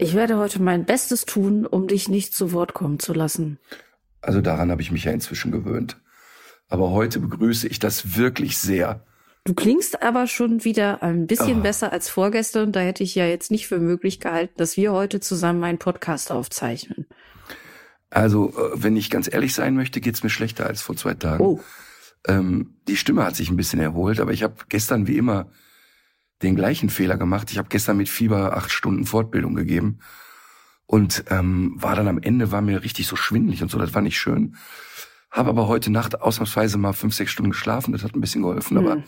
Ich werde heute mein Bestes tun, um dich nicht zu Wort kommen zu lassen. Also daran habe ich mich ja inzwischen gewöhnt. Aber heute begrüße ich das wirklich sehr. Du klingst aber schon wieder ein bisschen oh. besser als vorgestern. Da hätte ich ja jetzt nicht für möglich gehalten, dass wir heute zusammen einen Podcast aufzeichnen. Also, äh, wenn ich ganz ehrlich sein möchte, geht's mir schlechter als vor zwei Tagen. Oh. Ähm, die Stimme hat sich ein bisschen erholt, aber ich habe gestern wie immer den gleichen Fehler gemacht. Ich habe gestern mit Fieber acht Stunden Fortbildung gegeben und ähm, war dann am Ende, war mir richtig so schwindlig und so, das war nicht schön. Habe aber heute Nacht ausnahmsweise mal fünf, sechs Stunden geschlafen, das hat ein bisschen geholfen, mhm. aber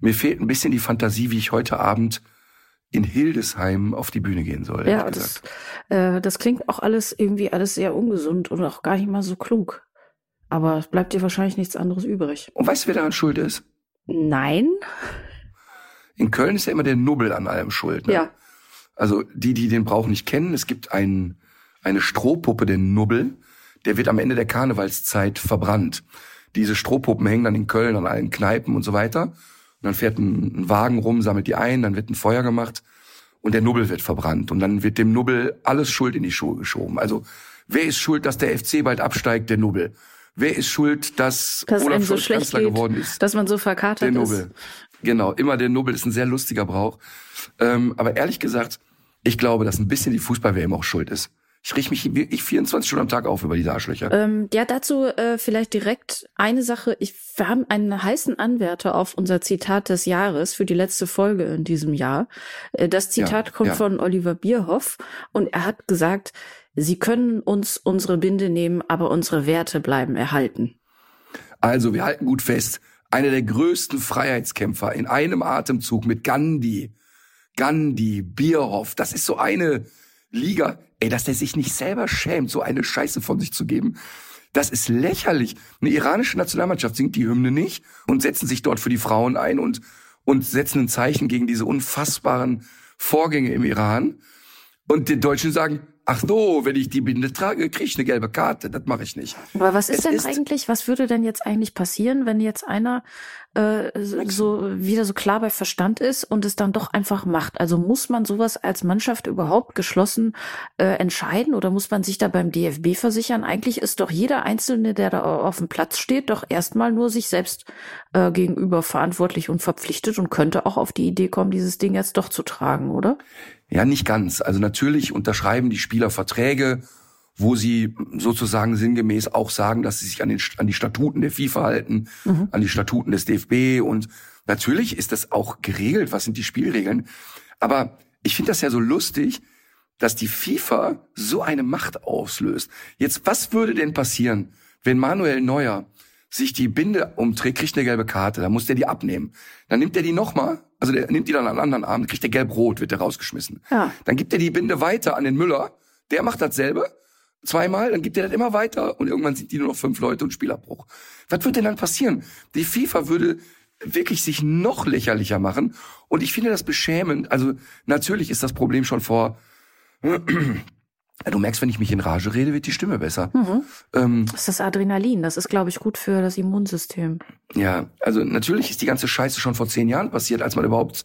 mir fehlt ein bisschen die Fantasie, wie ich heute Abend in Hildesheim auf die Bühne gehen soll. Ja, das, äh, das klingt auch alles irgendwie alles sehr ungesund und auch gar nicht mal so klug. Aber es bleibt dir wahrscheinlich nichts anderes übrig. Und weißt du, wer daran schuld ist? Nein. In Köln ist ja immer der Nubbel an allem schuld. Ne? Ja. Also die, die den Brauch nicht kennen, es gibt ein, eine Strohpuppe, den Nubbel, der wird am Ende der Karnevalszeit verbrannt. Diese Strohpuppen hängen dann in Köln an allen Kneipen und so weiter. Und dann fährt ein, ein Wagen rum, sammelt die ein, dann wird ein Feuer gemacht und der Nubbel wird verbrannt. Und dann wird dem Nubbel alles Schuld in die Schuhe geschoben. Also wer ist schuld, dass der FC bald absteigt? Der Nubbel. Wer ist schuld, dass, dass Olaf so Scholz schlecht Kanzler geht, geworden ist? Dass man so verkatert der ist. Genau, immer der Nubbel ist ein sehr lustiger Brauch. Ähm, aber ehrlich gesagt, ich glaube, dass ein bisschen die Fußball-WM auch schuld ist. Ich riech mich wirklich 24 Stunden am Tag auf über diese Arschlöcher. Ähm, ja, dazu äh, vielleicht direkt eine Sache. Ich, wir haben einen heißen Anwärter auf unser Zitat des Jahres für die letzte Folge in diesem Jahr. Äh, das Zitat Ja, kommt ja. von Oliver Bierhoff und er hat gesagt, Sie können uns unsere Binde nehmen, aber unsere Werte bleiben erhalten. Also, wir halten gut fest. Einer der größten Freiheitskämpfer in einem Atemzug mit Gandhi, Gandhi, Bierhoff. Das ist so eine Liga. Ey, dass der sich nicht selber schämt, so eine Scheiße von sich zu geben. Das ist lächerlich. Eine iranische Nationalmannschaft singt die Hymne nicht und setzen sich dort für die Frauen ein und, und setzen ein Zeichen gegen diese unfassbaren Vorgänge im Iran. Und die Deutschen sagen, ach so, wenn ich die Binde trage, kriege ich eine gelbe Karte. Das mache ich nicht. Aber was ist Es denn ist- eigentlich, was würde denn jetzt eigentlich passieren, wenn jetzt einer äh, so wieder so klar bei Verstand ist und es dann doch einfach macht? Also muss man sowas als Mannschaft überhaupt geschlossen äh, entscheiden oder muss man sich da beim DFB versichern? Eigentlich ist doch jeder Einzelne, der da auf dem Platz steht, doch erstmal nur sich selbst äh, gegenüber verantwortlich und verpflichtet und könnte auch auf die Idee kommen, dieses Ding jetzt doch zu tragen, oder? Ja, nicht ganz. Also natürlich unterschreiben die Spieler Verträge, wo sie sozusagen sinngemäß auch sagen, dass sie sich an, den, an die Statuten der FIFA halten, an die Statuten des DFB. Und natürlich ist das auch geregelt, was sind die Spielregeln. Aber ich finde das ja so lustig, dass die FIFA so eine Macht auslöst. Jetzt, was würde denn passieren, wenn Manuel Neuer sich die Binde umträgt, kriegt eine gelbe Karte, dann muss der die abnehmen. Dann nimmt er die nochmal, also der nimmt die dann an anderen Arm, kriegt der gelb-rot, wird der rausgeschmissen. Ja. Dann gibt er die Binde weiter an den Müller, der macht dasselbe, zweimal, dann gibt er das immer weiter und irgendwann sind die nur noch fünf Leute und Spielabbruch. Was wird denn dann passieren? Die FIFA würde wirklich sich noch lächerlicher machen und ich finde das beschämend. Also natürlich ist das Problem schon vor Du merkst, wenn ich mich in Rage rede, wird die Stimme besser. Ähm, Das ist das Adrenalin. Das ist, glaube ich, gut für das Immunsystem. ja, also natürlich ist die ganze Scheiße schon vor zehn Jahren passiert, als man überhaupt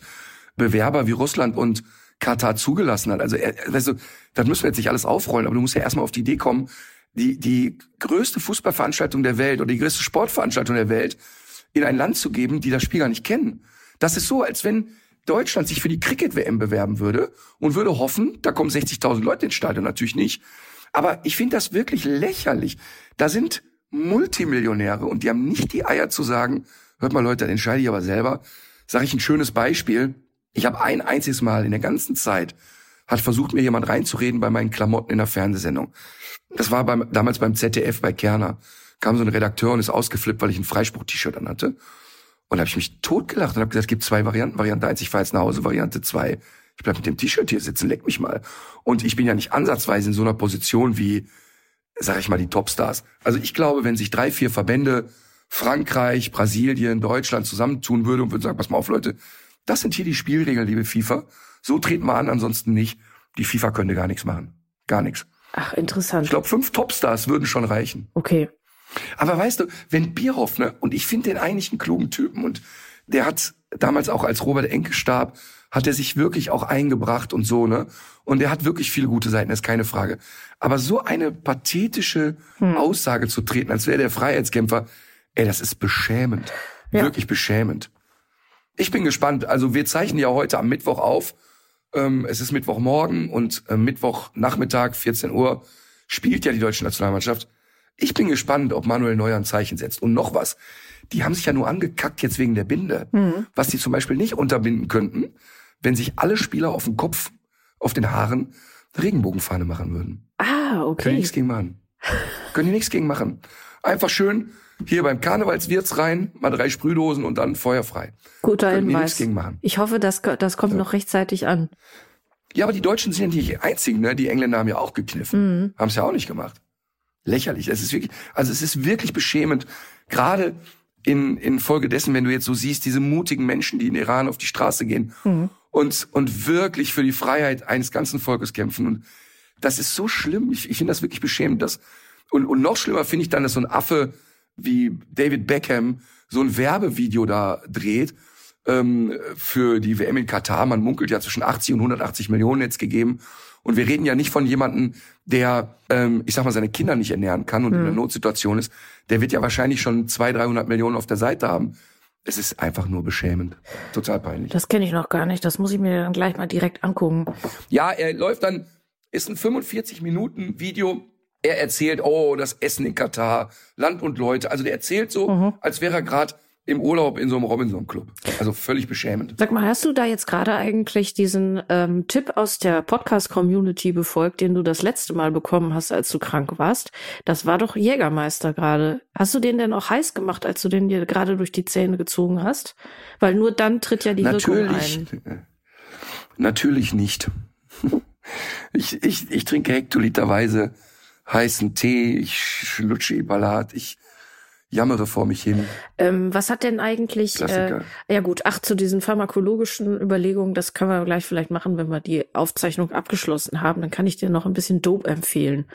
Bewerber wie Russland und Katar zugelassen hat. Also, äh, weißt du, das müssen wir jetzt nicht alles aufrollen, aber du musst ja erstmal auf die Idee kommen, die, die größte Fußballveranstaltung der Welt oder die größte Sportveranstaltung der Welt in ein Land zu geben, die das Spiel gar nicht kennen. Das ist so, als wenn Deutschland sich für die Cricket-WM bewerben würde und würde hoffen, da kommen 60.000 Leute ins Stadion, natürlich nicht. Aber ich finde das wirklich lächerlich. Da sind Multimillionäre und die haben nicht die Eier zu sagen, hört mal Leute, dann entscheide ich aber selber. Sage ich ein schönes Beispiel. Ich habe ein einziges Mal in der ganzen Zeit hat versucht, mir jemand reinzureden bei meinen Klamotten in der Fernsehsendung. Das war beim, damals beim ZDF bei Kerner. Kam so ein Redakteur und ist ausgeflippt, weil ich ein Freispruch-T-Shirt anhatte. Und da habe ich mich totgelacht und habe gesagt, es gibt zwei Varianten. Variante eins, ich fahre jetzt nach Hause. Variante zwei, ich bleib mit dem T-Shirt hier sitzen, leck mich mal. Und ich bin ja nicht ansatzweise in so einer Position wie, sag ich mal, die Topstars. Also ich glaube, wenn sich drei, vier Verbände, Frankreich, Brasilien, Deutschland zusammentun würde und würden sagen, pass mal auf, Leute, das sind hier die Spielregeln, liebe FIFA. So treten wir an, ansonsten nicht. Die FIFA könnte gar nichts machen. Gar nichts. Ach, interessant. Ich glaube, fünf Topstars würden schon reichen. Okay. Aber weißt du, wenn Bierhoff, ne, und ich finde den eigentlich einen klugen Typen und der hat damals auch als Robert Enke starb, hat er sich wirklich auch eingebracht und so, ne? Und er hat wirklich viele gute Seiten, ist keine Frage. Aber so eine pathetische Hm. Aussage zu treten, als wäre der Freiheitskämpfer, ey, das ist beschämend. Ja. Wirklich beschämend. Ich bin gespannt. Also wir zeichnen ja heute am Mittwoch auf. Ähm, es ist Mittwochmorgen und äh, Mittwochnachmittag, 14 Uhr, spielt ja die deutsche Nationalmannschaft. Ich bin gespannt, ob Manuel Neuer ein Zeichen setzt. Und noch was. Die haben sich ja nur angekackt jetzt wegen der Binde. Mhm. Was die zum Beispiel nicht unterbinden könnten, wenn sich alle Spieler auf dem Kopf, auf den Haaren, eine Regenbogenfahne machen würden. Ah, Können die okay. nichts gegen machen. Können die nichts gegen machen. Einfach schön hier beim Karnevalswirts rein, mal drei Sprühdosen und dann feuerfrei. Guter Können die nichts Hinweis. gegen machen. Ich hoffe, das, das kommt noch rechtzeitig an. Ja, aber die Deutschen sind ja nicht die einzigen, ne? Die Engländer haben ja auch gekniffen. Mhm. Haben es ja auch nicht gemacht. Lächerlich. Es ist wirklich, also es ist wirklich beschämend. Gerade in, in Folge dessen, wenn du jetzt so siehst, diese mutigen Menschen, die in Iran auf die Straße gehen Mhm. und, und wirklich für die Freiheit eines ganzen Volkes kämpfen. Und das ist so schlimm. Ich, ich finde das wirklich beschämend. Dass, und, und noch schlimmer finde ich dann, dass so ein Affe wie David Beckham so ein Werbevideo da dreht ähm, für die WM in Katar. Man munkelt ja zwischen 80 und 180 Millionen jetzt gegeben. Und wir reden ja nicht von jemandem, der, ähm, ich sag mal, seine Kinder nicht ernähren kann und in einer Notsituation ist. Der wird ja wahrscheinlich schon 200, 300 Millionen auf der Seite haben. Es ist einfach nur beschämend. Total peinlich. Das kenne ich noch gar nicht. Das muss ich mir dann gleich mal direkt angucken. Ja, er läuft dann, ist ein 45 Minuten Video. Er erzählt, oh, das Essen in Katar, Land und Leute. Also der erzählt so, als wäre er gerade im Urlaub in so einem Robinson Club. Also völlig beschämend. Sag mal, hast du da jetzt gerade eigentlich diesen ähm, Tipp aus der Podcast-Community befolgt, den du das letzte Mal bekommen hast, als du krank warst? Das war doch Jägermeister gerade. Hast du den denn auch heiß gemacht, als du den dir gerade durch die Zähne gezogen hast? Weil nur dann tritt ja die Wirkung Natürlich, ein. natürlich nicht. Ich, ich, ich trinke hektoliterweise heißen Tee, ich schlutsche Ibalat, ich jammere vor mich hin. Ähm, was hat denn eigentlich, äh, ja gut, ach, zu diesen pharmakologischen Überlegungen, das können wir gleich vielleicht machen, wenn wir die Aufzeichnung abgeschlossen haben, dann kann ich dir noch ein bisschen Dope empfehlen.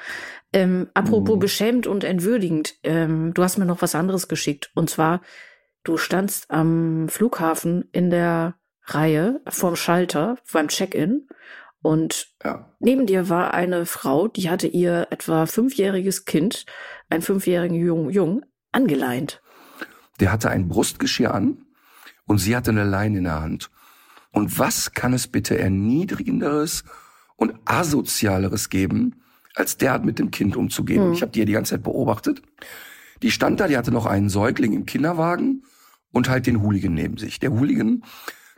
Ähm, apropos Mhm. beschämend und entwürdigend, ähm, du hast mir noch was anderes geschickt. Und zwar, du standst am Flughafen in der Reihe vorm Schalter beim Check-in und Ja. Neben dir war eine Frau, die hatte ihr etwa fünfjähriges Kind, einen fünfjährigen Jung, Jung, angeleint. Der hatte ein Brustgeschirr an und sie hatte eine Leine in der Hand. Und was kann es bitte erniedrigenderes und asozialeres geben, als derart mit dem Kind umzugehen? Und Ich habe die ja die ganze Zeit beobachtet. Die stand da, die hatte noch einen Säugling im Kinderwagen und halt den Hooligan neben sich. Der Hooligan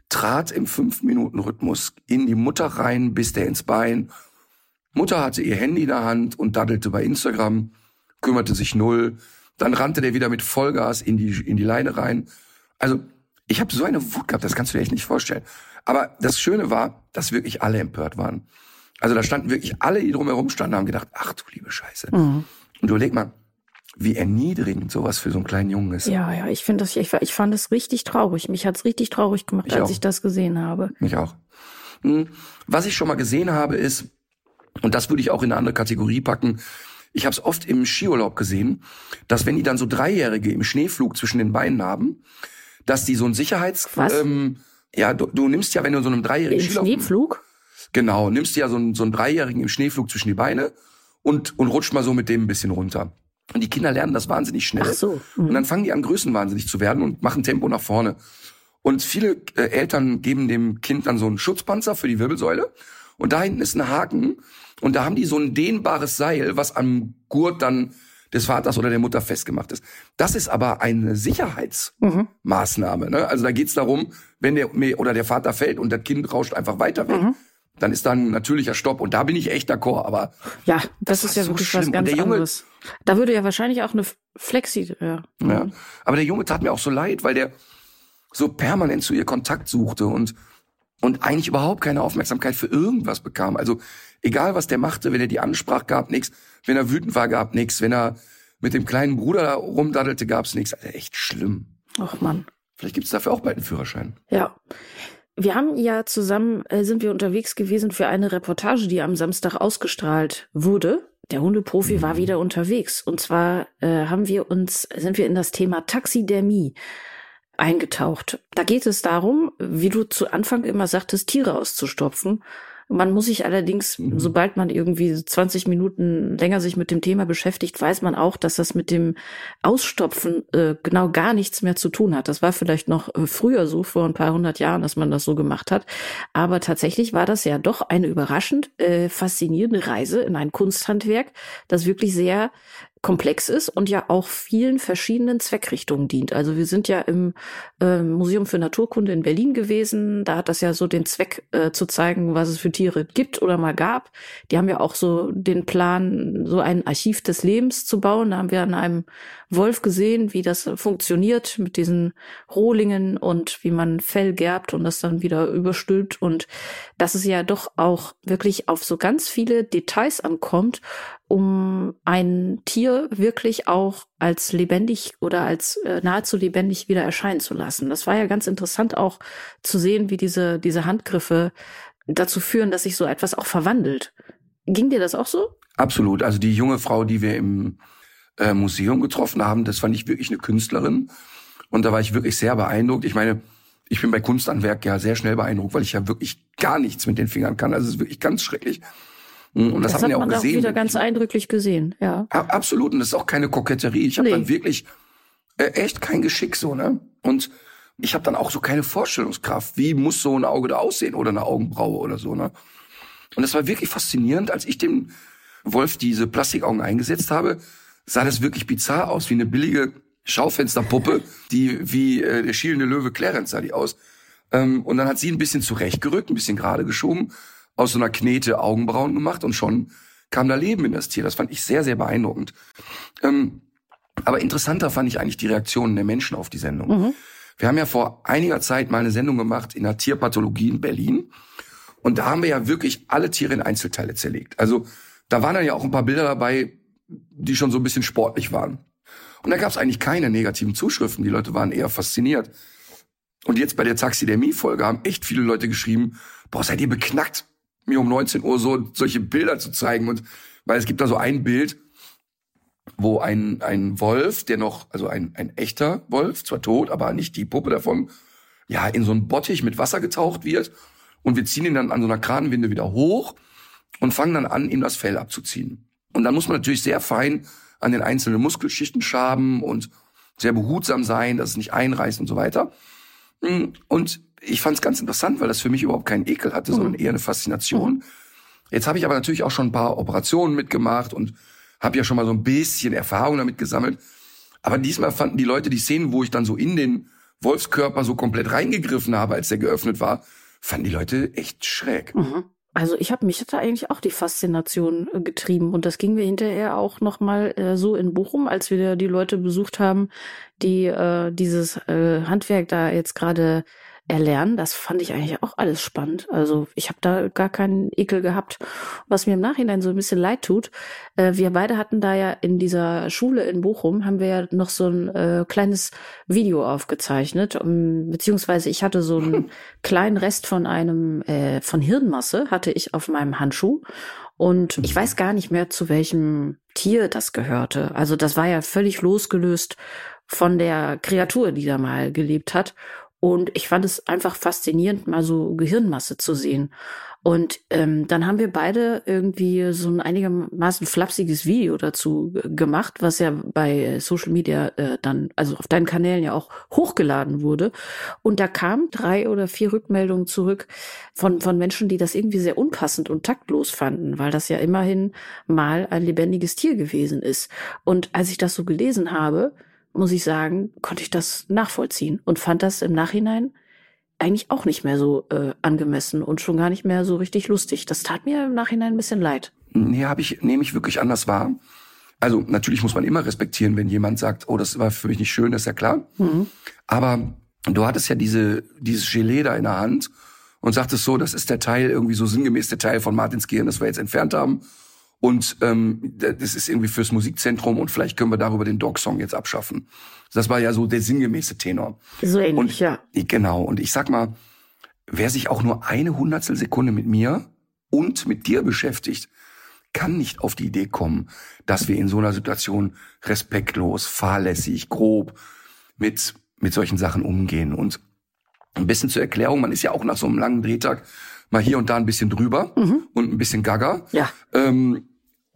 trat im Fünf-Minuten-Rhythmus in die Mutter rein, bis der ins Bein. Mutter hatte ihr Handy in der Hand und daddelte bei Instagram, kümmerte sich null. Dann rannte der wieder mit Vollgas in die, in die Leine rein. Also, ich habe so eine Wut gehabt, das kannst du dir echt nicht vorstellen. Aber das Schöne war, dass wirklich alle empört waren. Also da standen wirklich alle, die drumherum standen, haben gedacht, ach du liebe Scheiße. Mhm. Und überleg mal, wie erniedrigend sowas für so einen kleinen Jungen ist. Ja, ja, ich finde das, ich, ich fand es richtig traurig. Mich hat's richtig traurig gemacht, Ich als auch. ich das gesehen habe. Mich auch. Hm, Was ich schon mal gesehen habe, ist, und das würde ich auch in eine andere Kategorie packen, ich habe es oft im Skiurlaub gesehen, dass wenn die dann so Dreijährige im Schneeflug zwischen den Beinen haben, dass die so ein Sicherheits... Was? Ähm, ja, du, du nimmst ja, wenn du so einem dreijährigen Im Skilauf... Schneepflug? Genau, nimmst dir ja so einen, so einen Dreijährigen im Schneeflug zwischen die Beine und, und rutscht mal so mit dem ein bisschen runter. Und die Kinder lernen das wahnsinnig schnell. Ach so. Und Mhm. dann fangen die an, größenwahnsinnig zu werden und machen Tempo nach vorne. Und viele äh, Eltern geben dem Kind dann so einen Schutzpanzer für die Wirbelsäule. Und da hinten ist ein Haken. Und da haben die so ein dehnbares Seil, was am Gurt dann des Vaters oder der Mutter festgemacht ist. Das ist aber eine Sicherheitsmaßnahme. Mhm. Ne? Also da geht's darum, wenn der oder der Vater fällt und das Kind rauscht einfach weiter weg, Mhm. dann ist dann ein natürlicher Stopp. Und da bin ich echt d'accord. Aber Ja, das, Das ist ja so wirklich schlimm. was ganz der Junge- anderes. Da würde ja wahrscheinlich auch eine Flexi, ja. Ja. Aber der Junge tat mir auch so leid, weil der, so permanent zu ihr Kontakt suchte und und eigentlich überhaupt keine Aufmerksamkeit für irgendwas bekam. Also egal was der machte, wenn er die ansprach, gab nichts. Wenn er wütend war, gab nichts. Wenn er mit dem kleinen Bruder rumdaddelte, gab's nichts. Also echt schlimm. Ach Mann. Vielleicht gibt's dafür auch bald einen Führerschein. Ja. Wir haben ja zusammen, äh, sind wir unterwegs gewesen für eine Reportage, die am Samstag ausgestrahlt wurde. Der Hundeprofi war wieder unterwegs. Und zwar äh, haben wir uns, sind wir in das Thema Taxidermie eingetaucht. Da geht es darum, wie du zu Anfang immer sagtest, Tiere auszustopfen. Man muss sich allerdings, mhm. sobald man irgendwie 20 Minuten länger sich mit dem Thema beschäftigt, weiß man auch, dass das mit dem Ausstopfen äh, genau gar nichts mehr zu tun hat. Das war vielleicht noch äh, früher so, vor ein paar hundert Jahren, dass man das so gemacht hat. Aber tatsächlich war das ja doch eine überraschend äh, faszinierende Reise in ein Kunsthandwerk, das wirklich sehr komplex ist und ja auch vielen verschiedenen Zweckrichtungen dient. Also wir sind ja im äh, Museum für Naturkunde in Berlin gewesen. Da hat das ja so den Zweck äh, zu zeigen, was es für Tiere gibt oder mal gab. Die haben ja auch so den Plan, so ein Archiv des Lebens zu bauen. Da haben wir an einem Wolf gesehen, wie das funktioniert mit diesen Rohlingen und wie man Fell gerbt und das dann wieder überstülpt. Und dass es ja doch auch wirklich auf so ganz viele Details ankommt um ein Tier wirklich auch als lebendig oder als äh, nahezu lebendig wieder erscheinen zu lassen. Das war ja ganz interessant auch zu sehen, wie diese, diese Handgriffe dazu führen, dass sich so etwas auch verwandelt. Ging dir das auch so? Absolut. Also die junge Frau, die wir im äh, Museum getroffen haben, das fand ich wirklich eine Künstlerin. Und da war ich wirklich sehr beeindruckt. Ich meine, ich bin bei Kunstanwerk ja sehr schnell beeindruckt, weil ich ja wirklich gar nichts mit den Fingern kann. Also es ist wirklich ganz schrecklich. Mhm, und das, das hat man ja auch man gesehen. Auch wieder ganz eindrücklich gesehen, ja. Absolut. Und das ist auch keine Koketterie. Ich habe nee. dann wirklich äh, echt kein Geschick so, ne? Und ich habe dann auch so keine Vorstellungskraft. Wie muss so ein Auge da aussehen oder eine Augenbraue oder so, ne? Und das war wirklich faszinierend, als ich dem Wolf diese Plastikaugen eingesetzt habe, sah das wirklich bizarr aus, wie eine billige Schaufensterpuppe, die wie äh, der schielende Löwe Clarence sah die aus. Ähm, und dann hat sie ein bisschen zurechtgerückt, ein bisschen gerade geschoben aus so einer Knete Augenbrauen gemacht und schon kam da Leben in das Tier. Das fand ich sehr, sehr beeindruckend. Ähm, aber interessanter fand ich eigentlich die Reaktionen der Menschen auf die Sendung. Mhm. Wir haben ja vor einiger Zeit mal eine Sendung gemacht in der Tierpathologie in Berlin. Und da haben wir ja wirklich alle Tiere in Einzelteile zerlegt. Also da waren dann ja auch ein paar Bilder dabei, die schon so ein bisschen sportlich waren. Und da gab es eigentlich keine negativen Zuschriften. Die Leute waren eher fasziniert. Und jetzt bei der Taxidermie-Folge haben echt viele Leute geschrieben, boah, seid ihr beknackt? Mir um 19 Uhr so solche Bilder zu zeigen. Und weil es gibt da so ein Bild, wo ein, ein Wolf, der noch, also ein, ein echter Wolf, zwar tot, aber nicht die Puppe davon, ja, in so einen Bottich mit Wasser getaucht wird. Und wir ziehen ihn dann an so einer Kranenwinde wieder hoch und fangen dann an, ihm das Fell abzuziehen. Und dann muss man natürlich sehr fein an den einzelnen Muskelschichten schaben und sehr behutsam sein, dass es nicht einreißt und so weiter. Und ich fand es ganz interessant, weil das für mich überhaupt keinen Ekel hatte, mhm. sondern eher eine Faszination. Mhm. Jetzt habe ich aber natürlich auch schon ein paar Operationen mitgemacht und habe ja schon mal so ein bisschen Erfahrung damit gesammelt. Aber diesmal fanden die Leute die Szenen, wo ich dann so in den Wolfskörper so komplett reingegriffen habe, als der geöffnet war, fanden die Leute echt schräg. Mhm. Also ich habe mich da eigentlich auch die Faszination äh, getrieben und das ging mir hinterher auch noch mal äh, so in Bochum, als wir die Leute besucht haben, die äh, dieses äh, Handwerk da jetzt gerade erlernen. Das fand ich eigentlich auch alles spannend. Also ich habe da gar keinen Ekel gehabt. Was mir im Nachhinein so ein bisschen leid tut, äh, wir beide hatten da ja in dieser Schule in Bochum, haben wir ja noch so ein äh, kleines Video aufgezeichnet, um, beziehungsweise ich hatte so einen kleinen Rest von einem, äh, von Hirnmasse hatte ich auf meinem Handschuh. Und ich weiß gar nicht mehr, zu welchem Tier das gehörte. Also das war ja völlig losgelöst von der Kreatur, die da mal gelebt hat. Und ich fand es einfach faszinierend, mal so Gehirnmasse zu sehen. Und ähm, dann haben wir beide irgendwie so ein einigermaßen flapsiges Video dazu gemacht, was ja bei Social Media äh, dann, also auf deinen Kanälen ja auch hochgeladen wurde. Und da kamen drei oder vier Rückmeldungen zurück von, von Menschen, die das irgendwie sehr unpassend und taktlos fanden, weil das ja immerhin mal ein lebendiges Tier gewesen ist. Und als ich das so gelesen habe, muss ich sagen, konnte ich das nachvollziehen und fand das im Nachhinein eigentlich auch nicht mehr so äh, angemessen und schon gar nicht mehr so richtig lustig. Das tat mir im Nachhinein ein bisschen leid. Nee, habe ich nehme ich wirklich anders wahr. Also natürlich muss man immer respektieren, wenn jemand sagt, oh, das war für mich nicht schön, das ist ja klar. Mhm. Aber du hattest ja diese, dieses Gelee da in der Hand und sagtest so, das ist der Teil, irgendwie so sinngemäß der Teil von Martins Gehirn, das wir jetzt entfernt haben. Und ähm, das ist irgendwie fürs Musikzentrum und vielleicht können wir darüber den Dog-Song jetzt abschaffen. Das war ja so der sinngemäße Tenor. So ähnlich, und, ja. Genau. Und ich sag mal, wer sich auch nur eine Hundertstel Sekunde mit mir und mit dir beschäftigt, kann nicht auf die Idee kommen, dass wir in so einer Situation respektlos, fahrlässig, grob mit, mit solchen Sachen umgehen. Und ein bisschen zur Erklärung, man ist ja auch nach so einem langen Drehtag mal hier und da ein bisschen drüber mhm. und ein bisschen gaga. Ja. Ähm,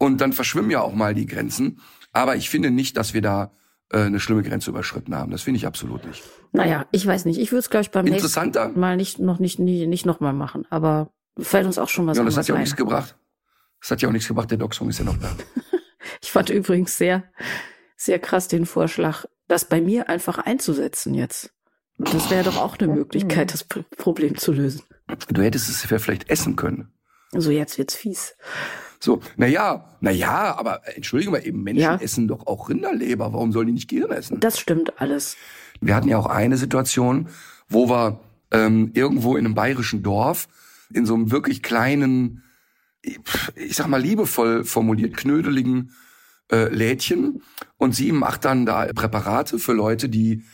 und dann verschwimmen ja auch mal die Grenzen. Aber ich finde nicht, dass wir da äh, eine schlimme Grenze überschritten haben. Das finde ich absolut nicht. Naja, ich weiß nicht. Ich würde es, glaube ich, beim Interessanter. nächsten Mal nicht noch nicht, nicht, nicht noch mal machen. Aber fällt uns auch schon was Ja, das hat ja auch ein. nichts gebracht. Das hat ja auch nichts gebracht. Der Doc-Song ist ja noch da. Ich fand übrigens sehr, sehr krass den Vorschlag, das bei mir einfach einzusetzen jetzt. Das wäre doch auch eine Möglichkeit, das Problem zu lösen. Du hättest es ja vielleicht essen können. Also jetzt wird's fies. So, na ja, na ja, aber äh, entschuldige mal eben, Menschen Ja. essen doch auch Rinderleber. Warum sollen die nicht Gehirn essen? Das stimmt alles. Wir hatten ja auch eine Situation, wo wir ähm, irgendwo in einem bayerischen Dorf in so einem wirklich kleinen, ich sag mal liebevoll formuliert, knödeligen äh, Lädchen und sie macht dann da Präparate für Leute, die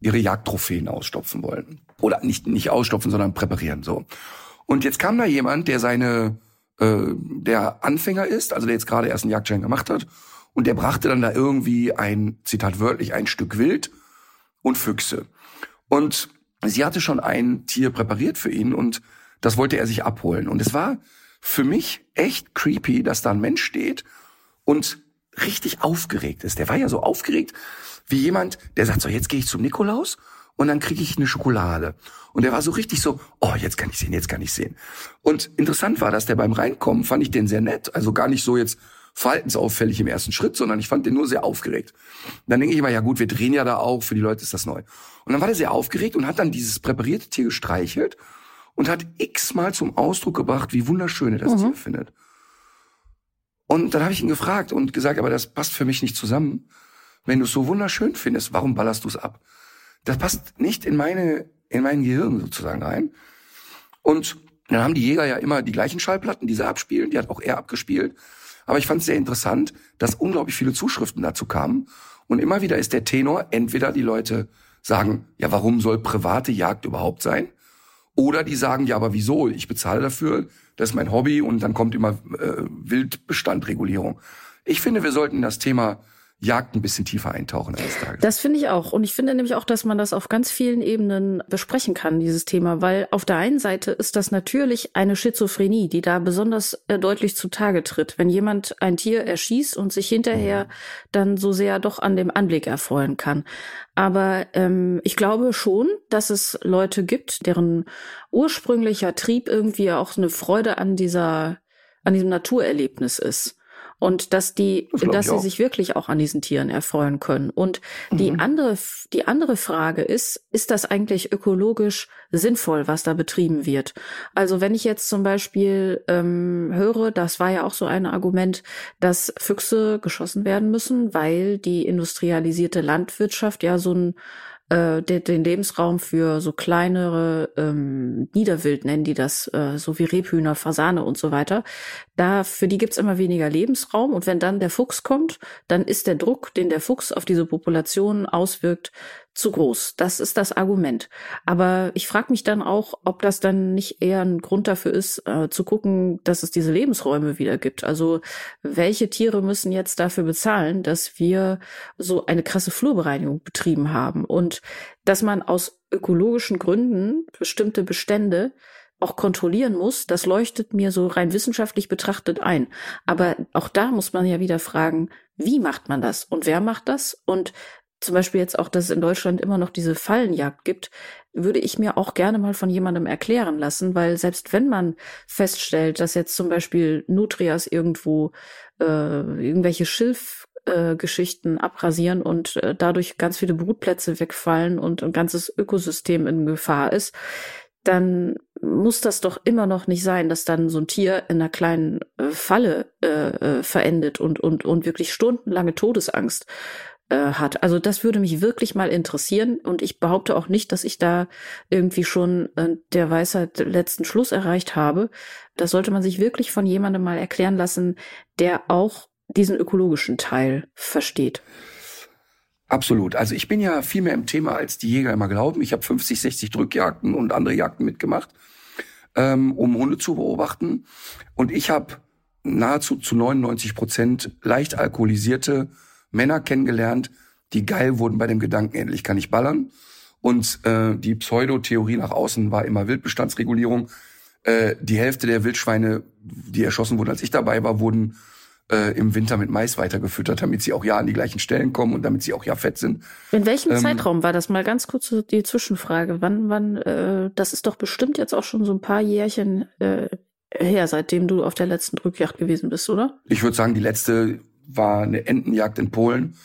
ihre Jagdtrophäen ausstopfen wollten. Oder nicht, nicht ausstopfen, sondern präparieren, so. Und jetzt kam da jemand, der seine, äh, der Anfänger ist, also der jetzt gerade erst einen Jagdschein gemacht hat, und der brachte dann da irgendwie ein, Zitat wörtlich, ein Stück Wild und Füchse. Und sie hatte schon ein Tier präpariert für ihn und das wollte er sich abholen. Und es war für mich echt creepy, dass da ein Mensch steht und richtig aufgeregt ist. Der war ja so aufgeregt wie jemand, der sagt so, jetzt gehe ich zum Nikolaus und dann kriege ich eine Schokolade. Und der war so richtig so, oh, jetzt kann ich sehen, jetzt kann ich sehen. Und interessant war, dass der beim Reinkommen fand ich den sehr nett, also gar nicht so jetzt verhaltensauffällig im ersten Schritt, sondern ich fand den nur sehr aufgeregt. Dann denke ich immer, ja gut, wir drehen ja da auch, für die Leute ist das neu. Und dann war der sehr aufgeregt und hat dann dieses präparierte Tier gestreichelt und hat x-mal zum Ausdruck gebracht, wie wunderschön er das Tier findet. Und dann habe ich ihn gefragt und gesagt, aber das passt für mich nicht zusammen. Wenn du es so wunderschön findest, warum ballerst du es ab? Das passt nicht in meine, in mein Gehirn sozusagen rein. Und dann haben die Jäger ja immer die gleichen Schallplatten, die sie abspielen. Die hat auch er abgespielt. Aber ich fand es sehr interessant, dass unglaublich viele Zuschriften dazu kamen. Und immer wieder ist der Tenor, entweder die Leute sagen, ja, warum soll private Jagd überhaupt sein? Oder die sagen, ja, aber wieso? Ich bezahle dafür, das ist mein Hobby und dann kommt immer äh, Wildbestandregulierung. Ich finde, wir sollten das Thema Jagd ein bisschen tiefer eintauchen eines Tages. Das finde ich auch. Und ich finde nämlich auch, dass man das auf ganz vielen Ebenen besprechen kann, dieses Thema, weil auf der einen Seite ist das natürlich eine Schizophrenie, die da besonders äh, deutlich zutage tritt. Wenn jemand ein Tier erschießt und sich hinterher dann so sehr doch an dem Anblick erfreuen kann. Aber ähm, ich glaube schon, dass es Leute gibt, deren ursprünglicher Trieb irgendwie auch eine Freude an dieser, an diesem Naturerlebnis ist. Und dass die, Das dass sie auch. sich wirklich auch an diesen Tieren erfreuen können. Und die Mhm. andere, die andere Frage ist, ist das eigentlich ökologisch sinnvoll, was da betrieben wird? Also wenn ich jetzt zum Beispiel ähm, höre, das war ja auch so ein Argument, dass Füchse geschossen werden müssen, weil die industrialisierte Landwirtschaft ja so ein äh, den, Lebensraum für so kleinere ähm, Niederwild nennen die das, äh, so wie Rebhühner, Fasane und so weiter. Da für die gibt's immer weniger Lebensraum und wenn dann der Fuchs kommt, dann ist der Druck, den der Fuchs auf diese Population auswirkt, zu groß. Das ist das Argument. Aber ich frage mich dann auch, ob das dann nicht eher ein Grund dafür ist, äh, zu gucken, dass es diese Lebensräume wieder gibt. Also welche Tiere müssen jetzt dafür bezahlen, dass wir so eine krasse Flurbereinigung betrieben haben und dass man aus ökologischen Gründen bestimmte Bestände auch kontrollieren muss, das leuchtet mir so rein wissenschaftlich betrachtet ein. Aber auch da muss man ja wieder fragen, wie macht man das und wer macht das? Und zum Beispiel jetzt auch, dass es in Deutschland immer noch diese Fallenjagd gibt, würde ich mir auch gerne mal von jemandem erklären lassen, weil selbst wenn man feststellt, dass jetzt zum Beispiel Nutrias irgendwo äh, irgendwelche Schilf äh, abrasieren und äh, dadurch ganz viele Brutplätze wegfallen und ein ganzes Ökosystem in Gefahr ist, dann muss das doch immer noch nicht sein, dass dann so ein Tier in einer kleinen äh, Falle äh, äh, verendet und, und, und wirklich stundenlange Todesangst äh, hat. Also das würde mich wirklich mal interessieren und ich behaupte auch nicht, dass ich da irgendwie schon äh, der Weisheit letzten Schluss erreicht habe. Das sollte man sich wirklich von jemandem mal erklären lassen, der auch diesen ökologischen Teil versteht. Absolut. Also ich bin ja viel mehr im Thema, als die Jäger immer glauben. Ich habe 50, 60 Drückjagden und andere Jagden mitgemacht, ähm, um Hunde zu beobachten. Und ich habe nahezu zu 99 Prozent leicht alkoholisierte Männer kennengelernt, die geil wurden bei dem Gedanken, endlich kann ich ballern. Und äh, die Pseudo-Theorie nach außen war immer Wildbestandsregulierung. Äh, die Hälfte der Wildschweine, die erschossen wurden, als ich dabei war, wurden äh, im Winter mit Mais weitergefüttert, damit sie auch ja an die gleichen Stellen kommen und damit sie auch ja fett sind. In welchem ähm, Zeitraum war das mal ganz kurz die Zwischenfrage? Wann, wann, äh, das ist doch bestimmt jetzt auch schon so ein paar Jährchen äh, her, seitdem du auf der letzten Drückjagd gewesen bist, oder? Ich würde sagen, die letzte war eine Entenjagd in Polen.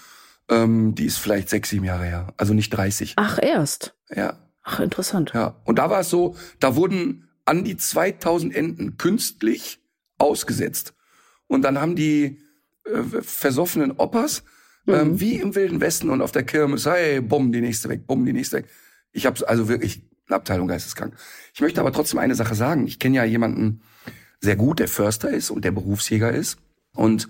Ähm, die ist vielleicht sechs, sieben Jahre her. Also nicht 30. Ach, erst? Ja. Ach, interessant. Ja. Und da war es so, da wurden an die 2000 Enten künstlich ausgesetzt. Und dann haben die äh, versoffenen Opas, äh, mhm. äh, wie im Wilden Westen und auf der Kirmes, hey, bumm, die nächste weg, bumm, die nächste weg. Ich habe also wirklich eine Abteilung geisteskrank. Ich möchte aber trotzdem eine Sache sagen. Ich kenne ja jemanden sehr gut, der Förster ist und der Berufsjäger ist. Und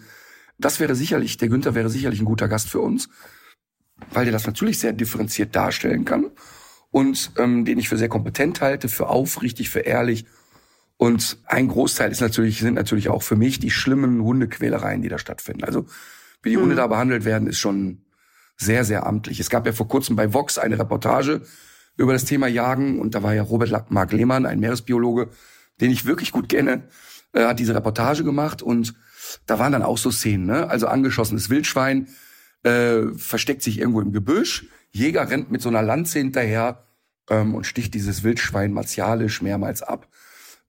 das wäre sicherlich, der Günther wäre sicherlich ein guter Gast für uns, weil der das natürlich sehr differenziert darstellen kann und ähm, den ich für sehr kompetent halte, für aufrichtig, für ehrlich und ein Großteil ist natürlich, sind natürlich auch für mich die schlimmen Hundequälereien, die da stattfinden. Also wie die mhm. Hunde da behandelt werden, ist schon sehr, sehr amtlich. Es gab ja vor kurzem bei Vox eine Reportage über das Thema Jagen und da war ja Robert Mark Lehmann, ein Meeresbiologe, den ich wirklich gut kenne, äh, hat diese Reportage gemacht und da waren dann auch so Szenen, ne? Also angeschossenes Wildschwein äh, versteckt sich irgendwo im Gebüsch, Jäger rennt mit so einer Lanze hinterher ähm, und sticht dieses Wildschwein martialisch mehrmals ab.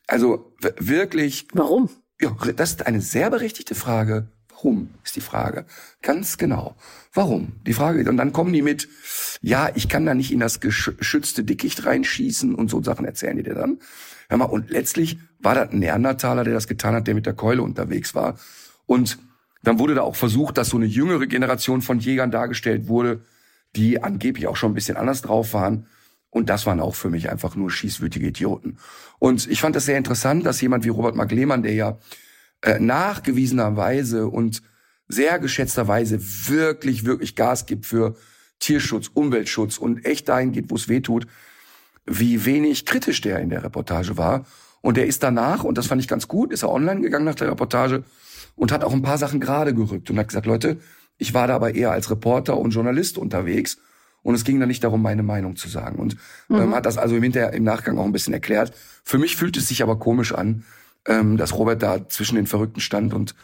Also wirklich. Warum? Ja, das ist eine sehr berechtigte Frage. Warum ist die Frage? Ganz genau. Warum? Die Frage. Und dann kommen die mit, ja, ich kann da nicht in das geschützte Dickicht reinschießen und so Sachen erzählen die dir dann. Hör mal, und letztlich war das ein Neandertaler, der das getan hat, der mit der Keule unterwegs war. Und dann wurde da auch versucht, dass so eine jüngere Generation von Jägern dargestellt wurde, die angeblich auch schon ein bisschen anders drauf waren. Und das waren auch für mich einfach nur schießwütige Idioten. Und ich fand das sehr interessant, dass jemand wie Robert Mark Lehmann, der ja äh, nachgewiesenerweise und sehr geschätzterweise wirklich, wirklich Gas gibt für Tierschutz, Umweltschutz und echt dahin geht, wo es weh tut, wie wenig kritisch der in der Reportage war. Und der ist danach, und das fand ich ganz gut, ist er online gegangen nach der Reportage und hat auch ein paar Sachen gerade gerückt und hat gesagt, Leute, ich war da aber eher als Reporter und Journalist unterwegs und es ging dann nicht darum, meine Meinung zu sagen. Und ähm, mhm. ähm, hat das also im, Hinter im Nachgang auch ein bisschen erklärt. Für mich fühlt es sich aber komisch an, ähm, dass Robert da zwischen den Verrückten stand und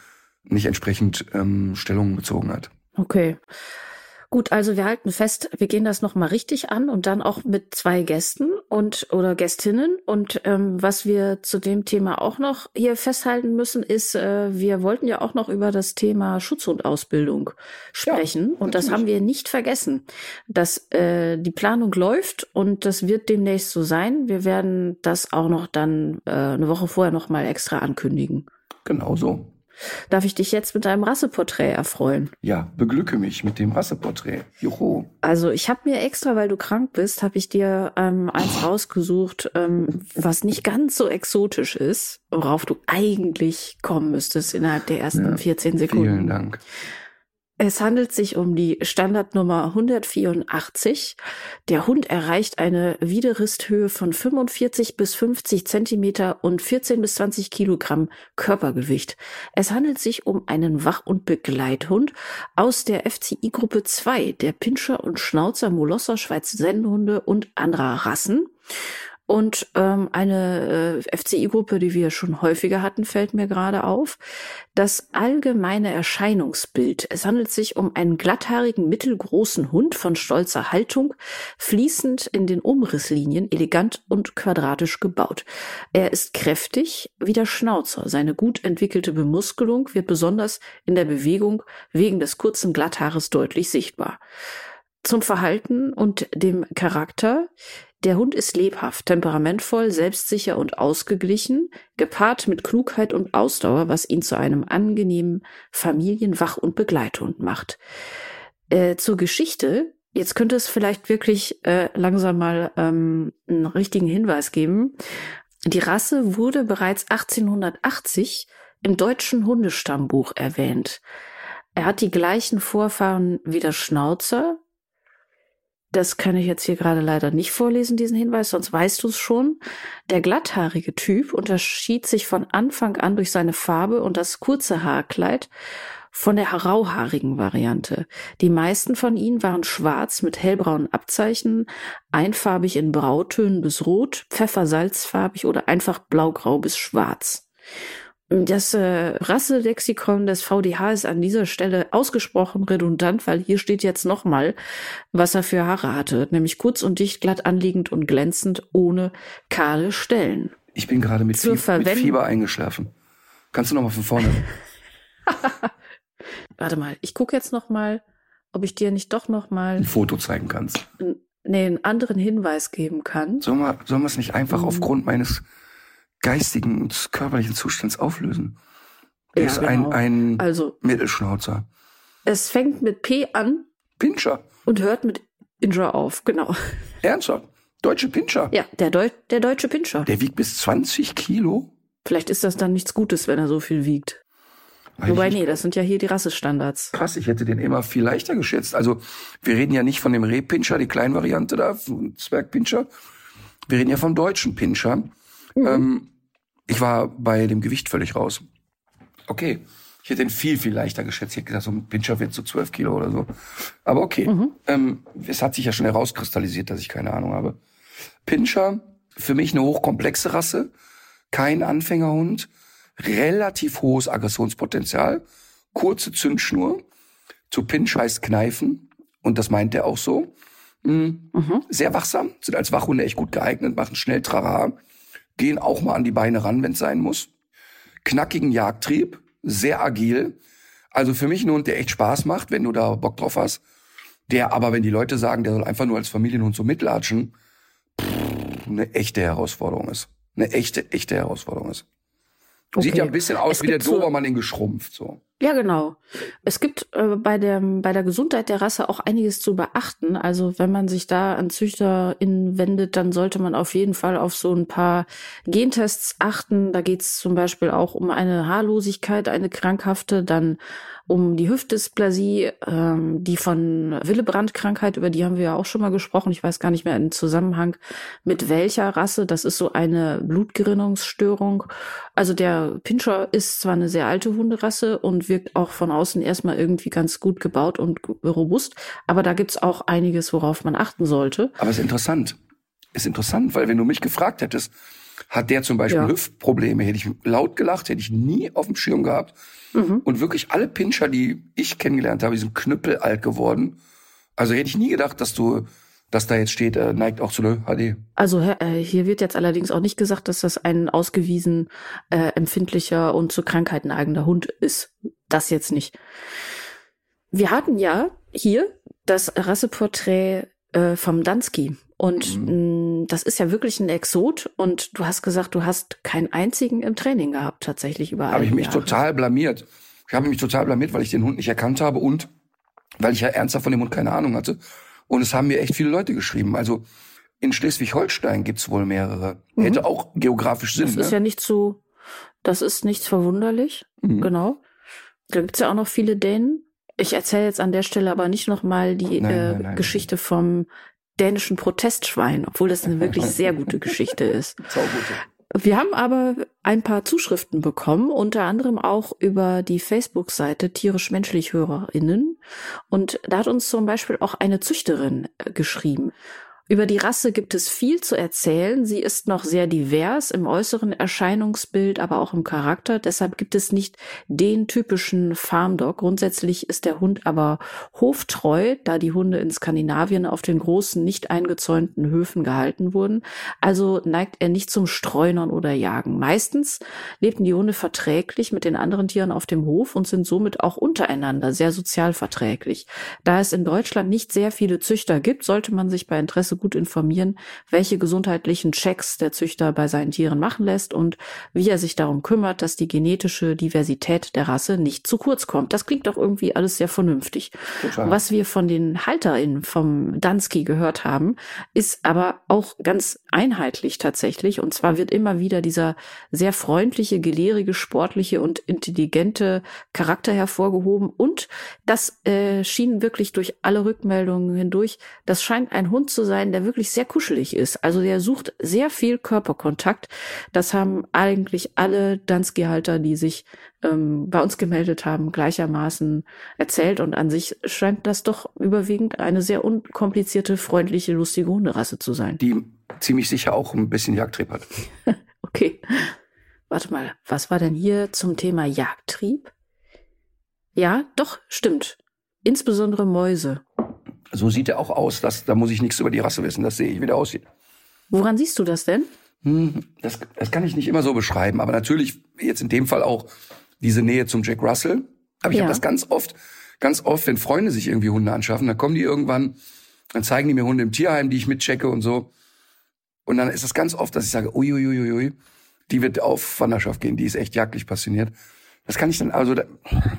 nicht entsprechend ähm, Stellungen bezogen hat. Okay. Gut, also wir halten fest, wir gehen das nochmal richtig an und dann auch mit zwei Gästen und oder Gästinnen. Und ähm, was wir zu dem Thema auch noch hier festhalten müssen, ist, äh, wir wollten ja auch noch über das Thema Schutzhundausbildung sprechen. Ja, und das haben wir nicht vergessen. Dass äh, die Planung läuft und das wird demnächst so sein. Wir werden das auch noch dann äh, eine Woche vorher nochmal extra ankündigen. Genau so. Darf ich dich jetzt mit deinem Rasseporträt erfreuen? Ja, beglücke mich mit dem Rasseporträt. Juhu. Also ich habe mir extra, weil du krank bist, habe ich dir ähm, eins rausgesucht, ähm, was nicht ganz so exotisch ist, worauf du eigentlich kommen müsstest innerhalb der ersten ja, 14 Sekunden. Vielen Dank. Es handelt sich um die Standardnummer 184. Der Hund erreicht eine Widerristhöhe von 45 bis 50 Zentimeter und 14 bis 20 Kilogramm Körpergewicht. Es handelt sich um einen Wach- und Begleithund aus der FCI-Gruppe 2 der Pinscher und Schnauzer Molosser Schweiz Sennhunde und anderer Rassen. Und ähm, eine äh, FCI-Gruppe, die wir schon häufiger hatten, fällt mir gerade auf. Das allgemeine Erscheinungsbild. Es handelt sich um einen glatthaarigen, mittelgroßen Hund von stolzer Haltung, fließend in den Umrisslinien, elegant und quadratisch gebaut. Er ist kräftig wie der Schnauzer. Seine gut entwickelte Bemuskelung wird besonders in der Bewegung wegen des kurzen Glatthaares deutlich sichtbar. Zum Verhalten und dem Charakter. Der Hund ist lebhaft, temperamentvoll, selbstsicher und ausgeglichen, gepaart mit Klugheit und Ausdauer, was ihn zu einem angenehmen Familienwach- und Begleithund macht. Äh, zur Geschichte. Jetzt könnte es vielleicht wirklich äh, langsam mal ähm, einen richtigen Hinweis geben. Die Rasse wurde bereits 1880 im deutschen Hundestammbuch erwähnt. Er hat die gleichen Vorfahren wie der Schnauzer. Das kann ich jetzt hier gerade leider nicht vorlesen, diesen Hinweis, sonst weißt du es schon. Der glatthaarige Typ unterschied sich von Anfang an durch seine Farbe und das kurze Haarkleid von der rauhaarigen Variante. Die meisten von ihnen waren schwarz mit hellbraunen Abzeichen, einfarbig in Brautönen bis rot, pfeffersalzfarbig oder einfach blaugrau bis schwarz. Das äh, Rasselexikon des VDH ist an dieser Stelle ausgesprochen redundant, weil hier steht jetzt nochmal, was er für Haare hatte, nämlich kurz und dicht, glatt anliegend und glänzend, ohne kahle Stellen. Ich bin gerade mit, Fie mit Fieber eingeschlafen. Kannst du noch mal von vorne? Warte mal, ich gucke jetzt noch mal, ob ich dir nicht doch noch mal ein Foto zeigen kannst. Nee, einen anderen Hinweis geben kann. Sollen wir, sollen wir es nicht einfach mhm. aufgrund meines geistigen und körperlichen Zustands auflösen? Er ja, ist genau. ein, ein also, Mittelschnauzer. Es fängt mit P an. Pinscher. Und hört mit Inja auf, genau. Ernsthaft? Deutsche Pinscher? Ja, der, Deu der deutsche Pinscher. Der wiegt bis 20 Kilo? Vielleicht ist das dann nichts Gutes, wenn er so viel wiegt. Weiß Wobei, nee, das sind ja hier die Rassestandards. Krass, ich hätte den immer viel leichter geschätzt. Also, wir reden ja nicht von dem Rehpinscher, die Kleinvariante da, Zwergpinscher. Wir reden ja vom deutschen Pinscher. Mhm. Ähm, ich war bei dem Gewicht völlig raus. Okay. Ich hätte ihn viel, viel leichter geschätzt. Ich hätte gedacht, so ein Pinscher wird so 12 Kilo oder so. Aber okay. Mhm. Ähm, es hat sich ja schon herauskristallisiert, dass ich keine Ahnung habe. Pinscher, für mich eine hochkomplexe Rasse. Kein Anfängerhund. Relativ hohes Aggressionspotenzial. Kurze Zündschnur. Zu Pinsch heißt kneifen. Und das meint er auch so. Mhm. Mhm. Sehr wachsam, sind als Wachhunde echt gut geeignet, machen schnell Trara gehen auch mal an die Beine ran, wenn es sein muss. Knackigen Jagdtrieb, sehr agil. Also für mich ein Hund, der echt Spaß macht, wenn du da Bock drauf hast. Der aber, wenn die Leute sagen, der soll einfach nur als Familienhund so mitlatschen, pff, eine echte Herausforderung ist. Eine echte, echte Herausforderung ist. Okay. Sieht ja ein bisschen aus es wie der Dobermann in geschrumpft, so. Ja, genau. Es gibt äh, bei, der, bei der Gesundheit der Rasse auch einiges zu beachten. Also wenn man sich da an ZüchterInnen wendet, dann sollte man auf jeden Fall auf so ein paar Gentests achten. Da geht es zum Beispiel auch um eine Haarlosigkeit, eine krankhafte, dann um die Hüftdysplasie, ähm, die von Willebrand-Krankheit, über die haben wir ja auch schon mal gesprochen. Ich weiß gar nicht mehr im Zusammenhang mit welcher Rasse. Das ist so eine Blutgerinnungsstörung. Also der Pinscher ist zwar eine sehr alte Hunderasse und wirkt auch von außen erstmal irgendwie ganz gut gebaut und robust, aber da gibt's auch einiges, worauf man achten sollte. Aber es ist interessant. Ist interessant, weil wenn du mich gefragt hättest, hat der zum Beispiel ja. Hüftprobleme, hätte ich laut gelacht, hätte ich nie auf dem Schirm gehabt. Mhm. Und wirklich alle Pinscher, die ich kennengelernt habe, die sind knüppelalt geworden. Also hätte ich nie gedacht, dass du, dass da jetzt steht, äh, neigt auch zu der HD. Also äh, hier wird jetzt allerdings auch nicht gesagt, dass das ein ausgewiesen äh, empfindlicher und zu Krankheiten eigener Hund ist. Das jetzt nicht. Wir hatten ja hier das Rasseporträt äh, vom Dansky. Und mhm. mh, das ist ja wirklich ein Exot. Und du hast gesagt, du hast keinen einzigen im Training gehabt, tatsächlich überall. Habe ich mich Jahre. total blamiert. Ich habe mich total blamiert, weil ich den Hund nicht erkannt habe und weil ich ja ernsthaft von dem Hund keine Ahnung hatte. Und es haben mir echt viele Leute geschrieben. Also in Schleswig-Holstein gibt's wohl mehrere. Mhm. Hätte auch geografisch Sinn. Das ne? ist ja nicht so, das ist nichts verwunderlich. Mhm. Genau. Da gibt's ja auch noch viele Dänen. Ich erzähle jetzt an der Stelle aber nicht nochmal die nein, äh, nein, nein, Geschichte vom dänischen Protestschwein, obwohl das eine wirklich sehr gute Geschichte ist. Wir haben aber ein paar Zuschriften bekommen, unter anderem auch über die Facebook-Seite tierisch-menschlich HörerInnen. Und da hat uns zum Beispiel auch eine Züchterin äh, geschrieben. Über die Rasse gibt es viel zu erzählen. Sie ist noch sehr divers im äußeren Erscheinungsbild, aber auch im Charakter. Deshalb gibt es nicht den typischen Farmdog. Grundsätzlich ist der Hund aber hoftreu, da die Hunde in Skandinavien auf den großen, nicht eingezäunten Höfen gehalten wurden. Also neigt er nicht zum Streunern oder Jagen. Meistens lebten die Hunde verträglich mit den anderen Tieren auf dem Hof und sind somit auch untereinander sehr sozial verträglich. Da es in Deutschland nicht sehr viele Züchter gibt, sollte man sich bei Interesse gut informieren, welche gesundheitlichen Checks der Züchter bei seinen Tieren machen lässt und wie er sich darum kümmert, dass die genetische Diversität der Rasse nicht zu kurz kommt. Das klingt doch irgendwie alles sehr vernünftig. Total. Was wir von den HalterInnen vom Dansky gehört haben, ist aber auch ganz einheitlich tatsächlich. Und zwar wird immer wieder dieser sehr freundliche, gelehrige, sportliche und intelligente Charakter hervorgehoben. Und das äh, schien wirklich durch alle Rückmeldungen hindurch, das scheint ein Hund zu sein, der wirklich sehr kuschelig ist. Also der sucht sehr viel Körperkontakt. Das haben eigentlich alle Dansky-Halter, die sich ähm, bei uns gemeldet haben, gleichermaßen erzählt. Und an sich scheint das doch überwiegend eine sehr unkomplizierte, freundliche, lustige Hunderasse zu sein. Die ziemlich sicher auch ein bisschen Jagdtrieb hat. okay. Warte mal, was war denn hier zum Thema Jagdtrieb? Ja, doch, stimmt. Insbesondere Mäuse. So sieht er auch aus. Das, da muss ich nichts über die Rasse wissen. Das sehe ich, wie der aussieht. Woran siehst du das denn? Hm, das, das kann ich nicht immer so beschreiben. Aber natürlich jetzt in dem Fall auch diese Nähe zum Jack Russell. Aber ich ja. habe das ganz oft, ganz oft, wenn Freunde sich irgendwie Hunde anschaffen, dann kommen die irgendwann, dann zeigen die mir Hunde im Tierheim, die ich mitchecke und so. Und dann ist es ganz oft, dass ich sage, uiuiuiui, ui, ui, ui, die wird auf Wanderschaft gehen, die ist echt jagdlich passioniert. Das kann ich dann, also da,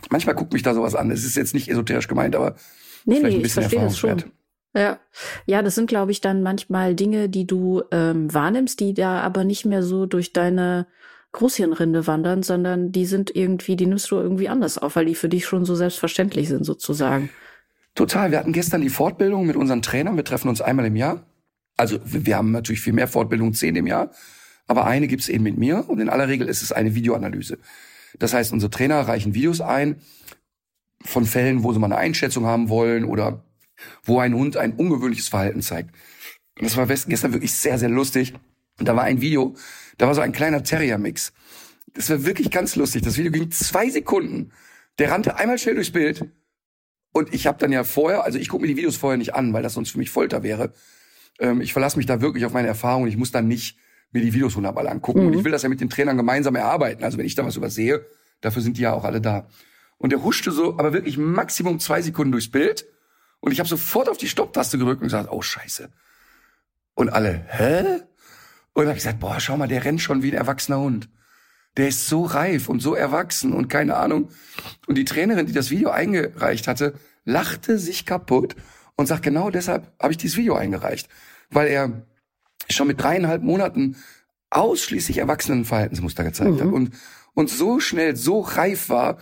manchmal guckt mich da sowas an. Es ist jetzt nicht esoterisch gemeint, aber nee, nee, ich verstehe das schon. Ja, ja, das sind, glaube ich, dann manchmal Dinge, die du ähm, wahrnimmst, die da aber nicht mehr so durch deine Großhirnrinde wandern, sondern die sind irgendwie, die nimmst du irgendwie anders auf, weil die für dich schon so selbstverständlich sind, sozusagen. Total. Wir hatten gestern die Fortbildung mit unseren Trainern. Wir treffen uns einmal im Jahr. Also wir haben natürlich viel mehr Fortbildungen, zehn im Jahr. Aber eine gibt's eben mit mir und in aller Regel ist es eine Videoanalyse. Das heißt, unsere Trainer reichen Videos ein von Fällen, wo sie mal eine Einschätzung haben wollen oder wo ein Hund ein ungewöhnliches Verhalten zeigt. Das war gestern wirklich sehr, sehr lustig. Und da war ein Video, da war so ein kleiner Terrier-Mix. Das war wirklich ganz lustig. Das Video ging zwei Sekunden. Der rannte einmal schnell durchs Bild. Und ich habe dann ja vorher, also ich gucke mir die Videos vorher nicht an, weil das sonst für mich Folter wäre. Ähm, ich verlasse mich da wirklich auf meine Erfahrung. Ich muss dann nicht mir die Videos hundertmal angucken. Mhm. Und ich will das ja mit den Trainern gemeinsam erarbeiten. Also wenn ich da was übersehe, dafür sind die ja auch alle da. Und der huschte so, aber wirklich Maximum zwei Sekunden durchs Bild. Und ich habe sofort auf die Stopptaste gedrückt und gesagt, oh Scheiße. Und alle, hä? Und dann habe ich gesagt, boah, schau mal, der rennt schon wie ein erwachsener Hund. Der ist so reif und so erwachsen und keine Ahnung. Und die Trainerin, die das Video eingereicht hatte, lachte sich kaputt und sagt, genau deshalb habe ich dieses Video eingereicht. Weil er schon mit dreieinhalb Monaten ausschließlich Erwachsenenverhaltensmuster gezeigt mhm. hat und, und so schnell, so reif war,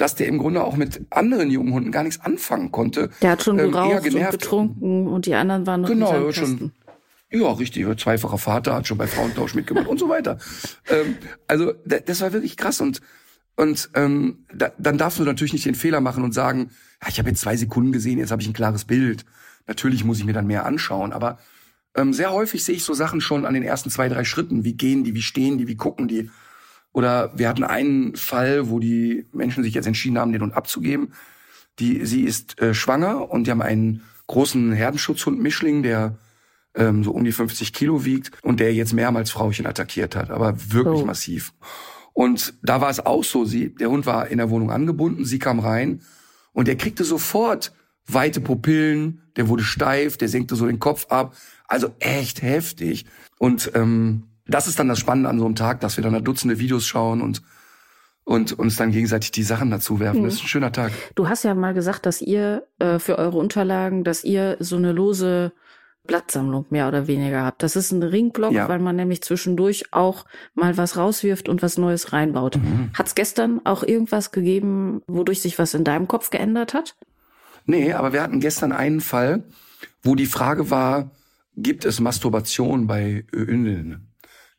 dass der im Grunde auch mit anderen jungen Hunden gar nichts anfangen konnte. Der hat schon ähm, geraucht und getrunken und die anderen waren noch genau, nicht schon. Ja, richtig. Zweifacher Vater hat schon bei Frauentausch mitgemacht und so weiter. Ähm, also das war wirklich krass und und ähm, da, dann darfst du natürlich nicht den Fehler machen und sagen, ja, ich habe jetzt zwei Sekunden gesehen, jetzt habe ich ein klares Bild. Natürlich muss ich mir dann mehr anschauen, aber ähm, sehr häufig sehe ich so Sachen schon an den ersten zwei, drei Schritten. Wie gehen die, wie stehen die, wie gucken die. Oder wir hatten einen Fall, wo die Menschen sich jetzt entschieden haben, den Hund abzugeben. Die, sie ist äh, schwanger und die haben einen großen Herdenschutzhund Mischling, der ähm, so um die 50 Kilo wiegt und der jetzt mehrmals Frauchen attackiert hat, aber wirklich oh. massiv. Und da war es auch so, sie, der Hund war in der Wohnung angebunden, sie kam rein und er kriegte sofort weite Pupillen, der wurde steif, der senkte so den Kopf ab. Also echt heftig. Und ähm, das ist dann das Spannende an so einem Tag, dass wir dann Dutzende Videos schauen und und uns dann gegenseitig die Sachen dazu werfen. Mhm. Das ist ein schöner Tag. Du hast ja mal gesagt, dass ihr äh, für eure Unterlagen, dass ihr so eine lose Blattsammlung mehr oder weniger habt. Das ist ein Ringblock, ja. weil man nämlich zwischendurch auch mal was rauswirft und was Neues reinbaut. Mhm. Hat es gestern auch irgendwas gegeben, wodurch sich was in deinem Kopf geändert hat? Nee, aber wir hatten gestern einen Fall, wo die Frage war, gibt es Masturbation bei Hündinnen?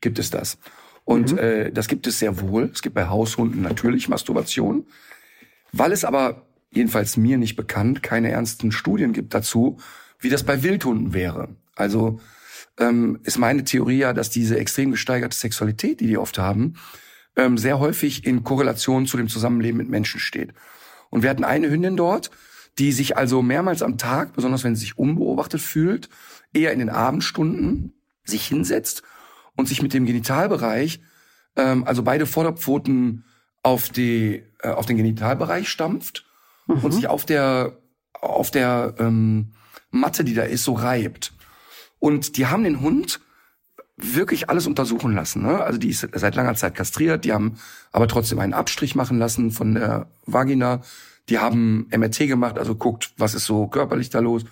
Gibt es das? Und mhm. äh, das gibt es sehr wohl. Es gibt bei Haushunden natürlich Masturbation. Weil es aber, jedenfalls mir nicht bekannt, keine ernsten Studien gibt dazu, wie das bei Wildhunden wäre. Also ähm, ist meine Theorie ja, dass diese extrem gesteigerte Sexualität, die die oft haben, ähm, sehr häufig in Korrelation zu dem Zusammenleben mit Menschen steht. Und wir hatten eine Hündin dort, die sich also mehrmals am Tag, besonders wenn sie sich unbeobachtet fühlt, eher in den Abendstunden sich hinsetzt und sich mit dem Genitalbereich, ähm, also beide Vorderpfoten auf die äh, auf den Genitalbereich stampft mhm. und sich auf der auf der ähm, Matte, die da ist, so reibt. Und die haben den Hund wirklich alles untersuchen lassen. Ne? Also die ist seit langer Zeit kastriert, die haben aber trotzdem einen Abstrich machen lassen von der Vagina. Die haben MRT gemacht, also guckt, was ist so körperlich da los.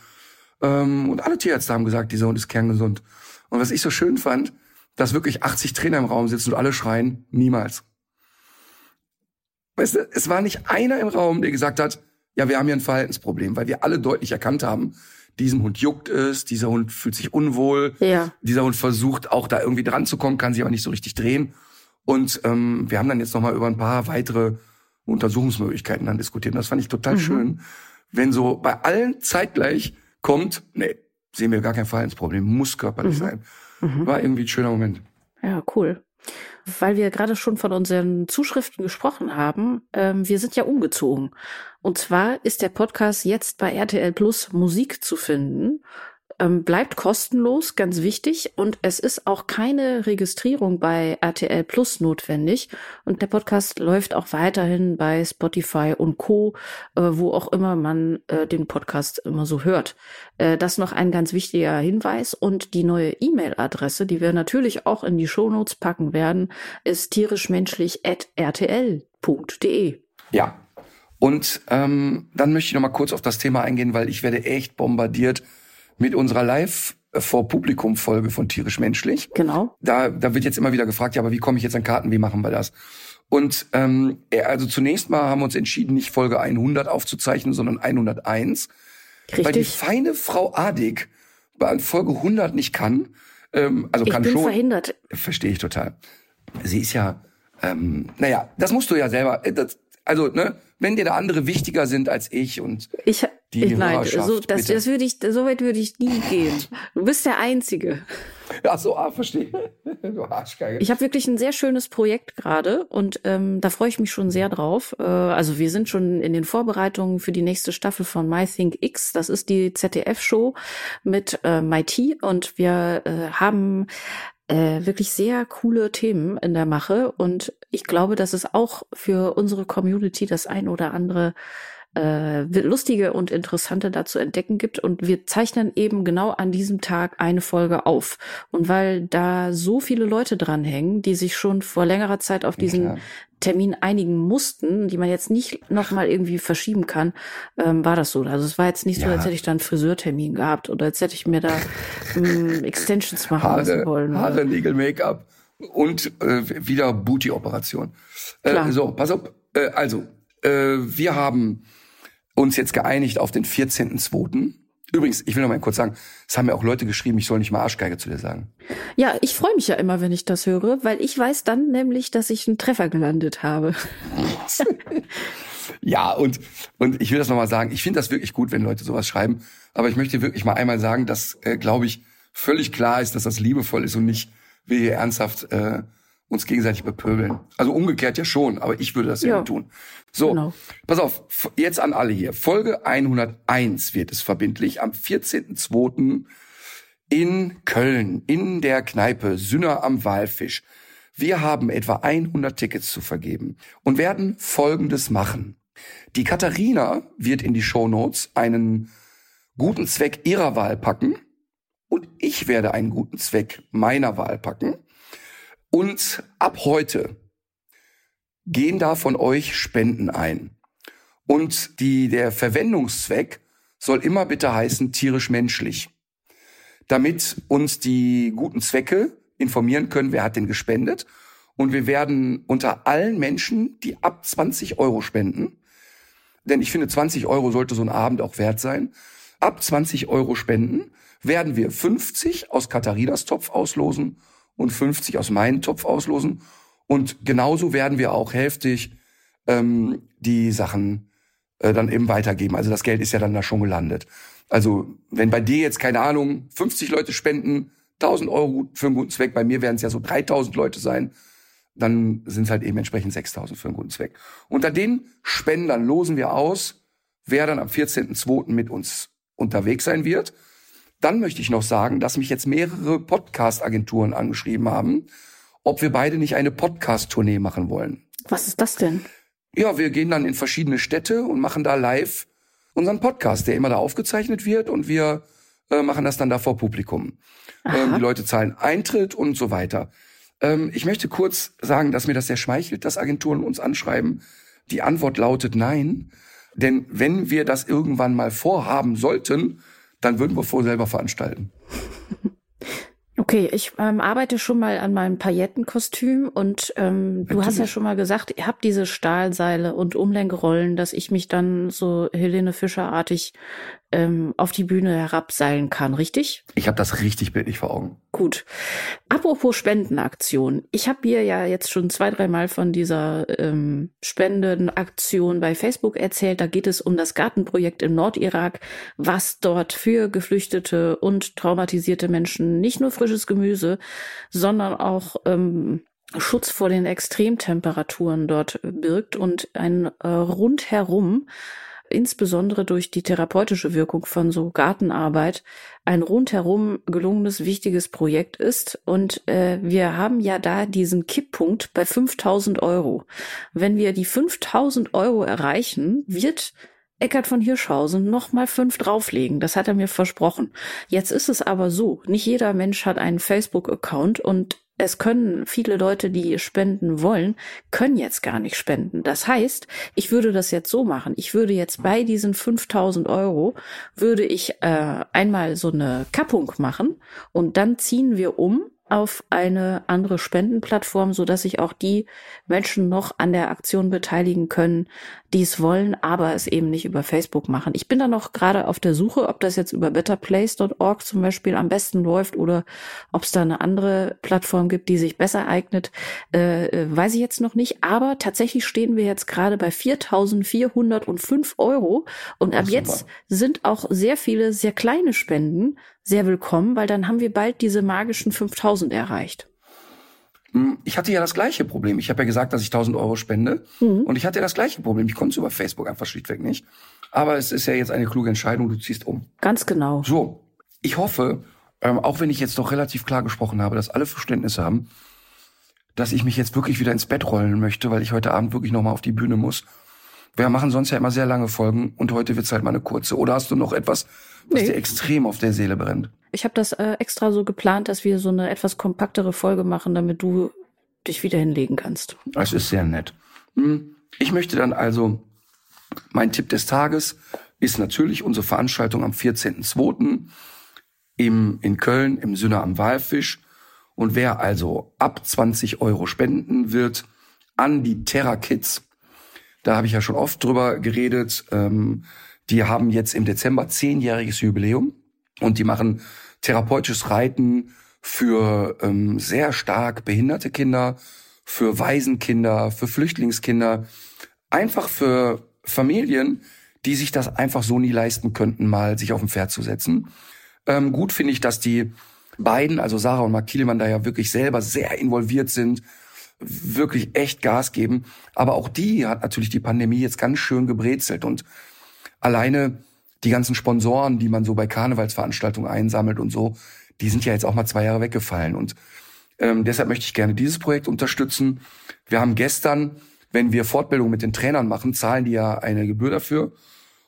Ähm, und alle Tierärzte haben gesagt, dieser Hund ist kerngesund. Und was ich so schön fand, dass wirklich 80 Trainer im Raum sitzen und alle schreien, niemals. Weißt du, es war nicht einer im Raum, der gesagt hat, ja, wir haben hier ein Verhaltensproblem, weil wir alle deutlich erkannt haben, diesem Hund juckt es, dieser Hund fühlt sich unwohl, Ja. dieser Hund versucht auch da irgendwie dran zu kommen, kann sich aber nicht so richtig drehen. Und ähm, wir haben dann jetzt noch mal über ein paar weitere Untersuchungsmöglichkeiten dann diskutiert. Und das fand ich total schön, wenn so bei allen zeitgleich kommt, nee, sehen wir gar kein Verhaltensproblem, muss körperlich sein. War irgendwie ein schöner Moment. Ja, cool. Weil wir gerade schon von unseren Zuschriften gesprochen haben, ähm, wir sind ja umgezogen. Und zwar ist der Podcast jetzt bei RTL Plus Musik zu finden. Ähm, bleibt kostenlos, ganz wichtig. Und es ist auch keine Registrierung bei RTL Plus notwendig. Und der Podcast läuft auch weiterhin bei Spotify und Co., äh, wo auch immer man äh, den Podcast immer so hört. Äh, das noch ein ganz wichtiger Hinweis. Und die neue E-Mail-Adresse, die wir natürlich auch in die Shownotes packen werden, ist tierischmenschlich.rtl.de. Ja. Und ähm, dann möchte ich noch mal kurz auf das Thema eingehen, weil ich werde echt bombardiert mit unserer Live vor Publikum Folge von tierisch menschlich. Genau. Da da wird jetzt immer wieder gefragt, ja, aber wie komme ich jetzt an Karten, wie machen wir das? Und ähm, ja, also zunächst mal haben wir uns entschieden, nicht Folge 100 aufzuzeichnen, sondern 101, weil die Richtig. feine Frau Adig bei Folge 100 nicht kann. Ähm, also Ich kann bin schon. verhindert. Verstehe ich total. Sie ist ja, ähm, naja, das musst du ja selber. äh, Das, also, ne, wenn dir da andere wichtiger sind als ich und Ich, Die ich nein, Hörerschaft, so, das, bitte. das würde ich, so weit würde ich nie gehen. Du bist der Einzige. ach so, ah, verstehe. Du Arschgeige. Ich habe wirklich ein sehr schönes Projekt gerade und ähm, da freue ich mich schon sehr drauf. Äh, also wir sind schon in den Vorbereitungen für die nächste Staffel von My Think X. Das ist die ZDF-Show mit äh, MIT und wir äh, haben äh, wirklich sehr coole Themen in der Mache. Und ich glaube, dass es auch für unsere Community das ein oder andere äh, lustige und interessante da zu entdecken gibt. Und wir zeichnen eben genau an diesem Tag eine Folge auf. Und weil da so viele Leute dranhängen, die sich schon vor längerer Zeit auf diesen klar. Termin einigen mussten, die man jetzt nicht nochmal irgendwie verschieben kann, ähm, war das so. Also es war jetzt nicht so, Ja. als hätte ich da einen Friseurtermin gehabt oder als hätte ich mir da ähm, Extensions machen lassen Haare, wollen. ne? Haare, Nägel, Make-up und äh, wieder Booty-Operation. Äh, so, pass auf. Äh, also, äh, wir haben uns jetzt geeinigt auf den 14.02. Übrigens, ich will noch mal kurz sagen, es haben mir auch Leute geschrieben, ich soll nicht mal Arschgeige zu dir sagen. Ja, ich freue mich ja immer, wenn ich das höre, weil ich weiß dann nämlich, dass ich einen Treffer gelandet habe. Ja, und, und ich will das nochmal sagen, ich finde das wirklich gut, wenn Leute sowas schreiben, aber ich möchte wirklich mal einmal sagen, dass, äh, glaube ich, völlig klar ist, dass das liebevoll ist und nicht wir hier ernsthaft äh, uns gegenseitig bepöbeln. Also umgekehrt ja schon, aber ich würde das ja, nicht tun. So, Genau. pass auf, jetzt an alle hier. Folge 101 wird es verbindlich am 14.02. in Köln, in der Kneipe Sünner am Walfisch. Wir haben etwa 100 Tickets zu vergeben und werden Folgendes machen. Die Katharina wird in die Shownotes einen guten Zweck ihrer Wahl packen und ich werde einen guten Zweck meiner Wahl packen. Und ab heute gehen da von euch Spenden ein. Und die, der Verwendungszweck soll immer bitte heißen tierisch-menschlich. Damit uns die guten Zwecke informieren können, wer hat denn gespendet. Und wir werden unter allen Menschen, die ab 20 Euro spenden, denn ich finde 20 Euro sollte so ein Abend auch wert sein, ab 20 Euro spenden, werden wir 50 aus Katharinas Topf auslosen und 50 aus meinem Topf auslosen. Und genauso werden wir auch hälftig ähm, die Sachen äh, dann eben weitergeben. Also das Geld ist ja dann da schon gelandet. Also wenn bei dir jetzt, keine Ahnung, 50 Leute spenden, 1000 Euro für einen guten Zweck, bei mir werden es ja so 3000 Leute sein, dann sind es halt eben entsprechend 6000 für einen guten Zweck. Unter den Spendern losen wir aus, wer dann am 14.02. mit uns unterwegs sein wird. Dann möchte ich noch sagen, dass mich jetzt mehrere Podcast-Agenturen angeschrieben haben, ob wir beide nicht eine Podcast-Tournee machen wollen. Was ist das denn? Ja, wir gehen dann in verschiedene Städte und machen da live unseren Podcast, der immer da aufgezeichnet wird und wir äh, machen das dann da vor Publikum. Ähm, die Leute zahlen Eintritt und so weiter. Ähm, ich möchte kurz sagen, dass mir das sehr schmeichelt, dass Agenturen uns anschreiben. Die Antwort lautet nein. Denn wenn wir das irgendwann mal vorhaben sollten, dann würden wir vor selber veranstalten. Okay, ich ähm, arbeite schon mal an meinem Paillettenkostüm und ähm, du hast ja schon mal gesagt, ihr habt diese Stahlseile und Umlenkrollen, dass ich mich dann so Helene Fischer-artig ähm, auf die Bühne herabseilen kann, richtig? Ich habe das richtig bildlich vor Augen. Gut. Apropos Spendenaktion. Ich habe hier ja jetzt schon zwei, dreimal von dieser ähm, Spendenaktion bei Facebook erzählt. Da geht es um das Gartenprojekt im Nordirak, was dort für geflüchtete und traumatisierte Menschen nicht nur frisches Gemüse, sondern auch ähm, Schutz vor den Extremtemperaturen dort birgt und ein äh, rundherum insbesondere durch die therapeutische Wirkung von so Gartenarbeit ein rundherum gelungenes, wichtiges Projekt ist. Und äh, wir haben ja da diesen Kipppunkt bei 5000 Euro. Wenn wir die 5000 Euro erreichen, wird Eckart von Hirschhausen noch mal fünf drauflegen. Das hat er mir versprochen. Jetzt ist es aber so, nicht jeder Mensch hat einen Facebook-Account und es können viele Leute, die spenden wollen, können jetzt gar nicht spenden. Das heißt, ich würde das jetzt so machen. Ich würde jetzt bei diesen 5000 Euro, würde ich äh, einmal so eine Kappung machen und dann ziehen wir um auf eine andere Spendenplattform, so dass sich auch die Menschen noch an der Aktion beteiligen können, die es wollen, aber es eben nicht über Facebook machen. Ich bin da noch gerade auf der Suche, ob das jetzt über betterplace.org zum Beispiel am besten läuft oder ob es da eine andere Plattform gibt, die sich besser eignet, äh, äh weiß ich jetzt noch nicht. Aber tatsächlich stehen wir jetzt gerade bei 4.405 Euro und ab jetzt sind auch sehr viele sehr kleine Spenden sehr willkommen, weil dann haben wir bald diese magischen 5000 erreicht. Hm, ich hatte ja das gleiche Problem. Ich habe ja gesagt, dass ich 1000 Euro spende. Mhm. Und ich hatte ja das gleiche Problem. Ich konnte es über Facebook einfach schlichtweg nicht. Aber es ist ja jetzt eine kluge Entscheidung. Du ziehst um. Ganz genau. So. Ich hoffe, ähm, auch wenn ich jetzt doch relativ klar gesprochen habe, dass alle Verständnis haben, dass ich mich jetzt wirklich wieder ins Bett rollen möchte, weil ich heute Abend wirklich nochmal auf die Bühne muss. Wir machen sonst ja immer sehr lange Folgen und heute wird's halt mal eine kurze. Oder hast du noch etwas, was nee. dir extrem auf der Seele brennt? Ich habe das äh, extra so geplant, dass wir so eine etwas kompaktere Folge machen, damit du dich wieder hinlegen kannst. Das ist sehr nett. Hm. Ich möchte dann also, mein Tipp des Tages ist natürlich unsere Veranstaltung am 14.02. Im, in Köln im Sünner am Walfisch. Und wer also ab 20 Euro spenden wird an die Terra Kids, da habe ich ja schon oft drüber geredet. Ähm, die haben jetzt im Dezember zehnjähriges Jubiläum und die machen therapeutisches Reiten für ähm, sehr stark behinderte Kinder, für Waisenkinder, für Flüchtlingskinder, einfach für Familien, die sich das einfach so nie leisten könnten, mal sich auf ein Pferd zu setzen. Ähm, gut finde ich, dass die beiden, also Sarah und Mark Kielemann, da ja wirklich selber sehr involviert sind, wirklich echt Gas geben. Aber auch die hat natürlich die Pandemie jetzt ganz schön gebrezelt und alleine die ganzen Sponsoren, die man so bei Karnevalsveranstaltungen einsammelt und so, die sind ja jetzt auch mal zwei Jahre weggefallen. Und ähm, deshalb möchte ich gerne dieses Projekt unterstützen. Wir haben gestern, wenn wir Fortbildung mit den Trainern machen, zahlen die ja eine Gebühr dafür.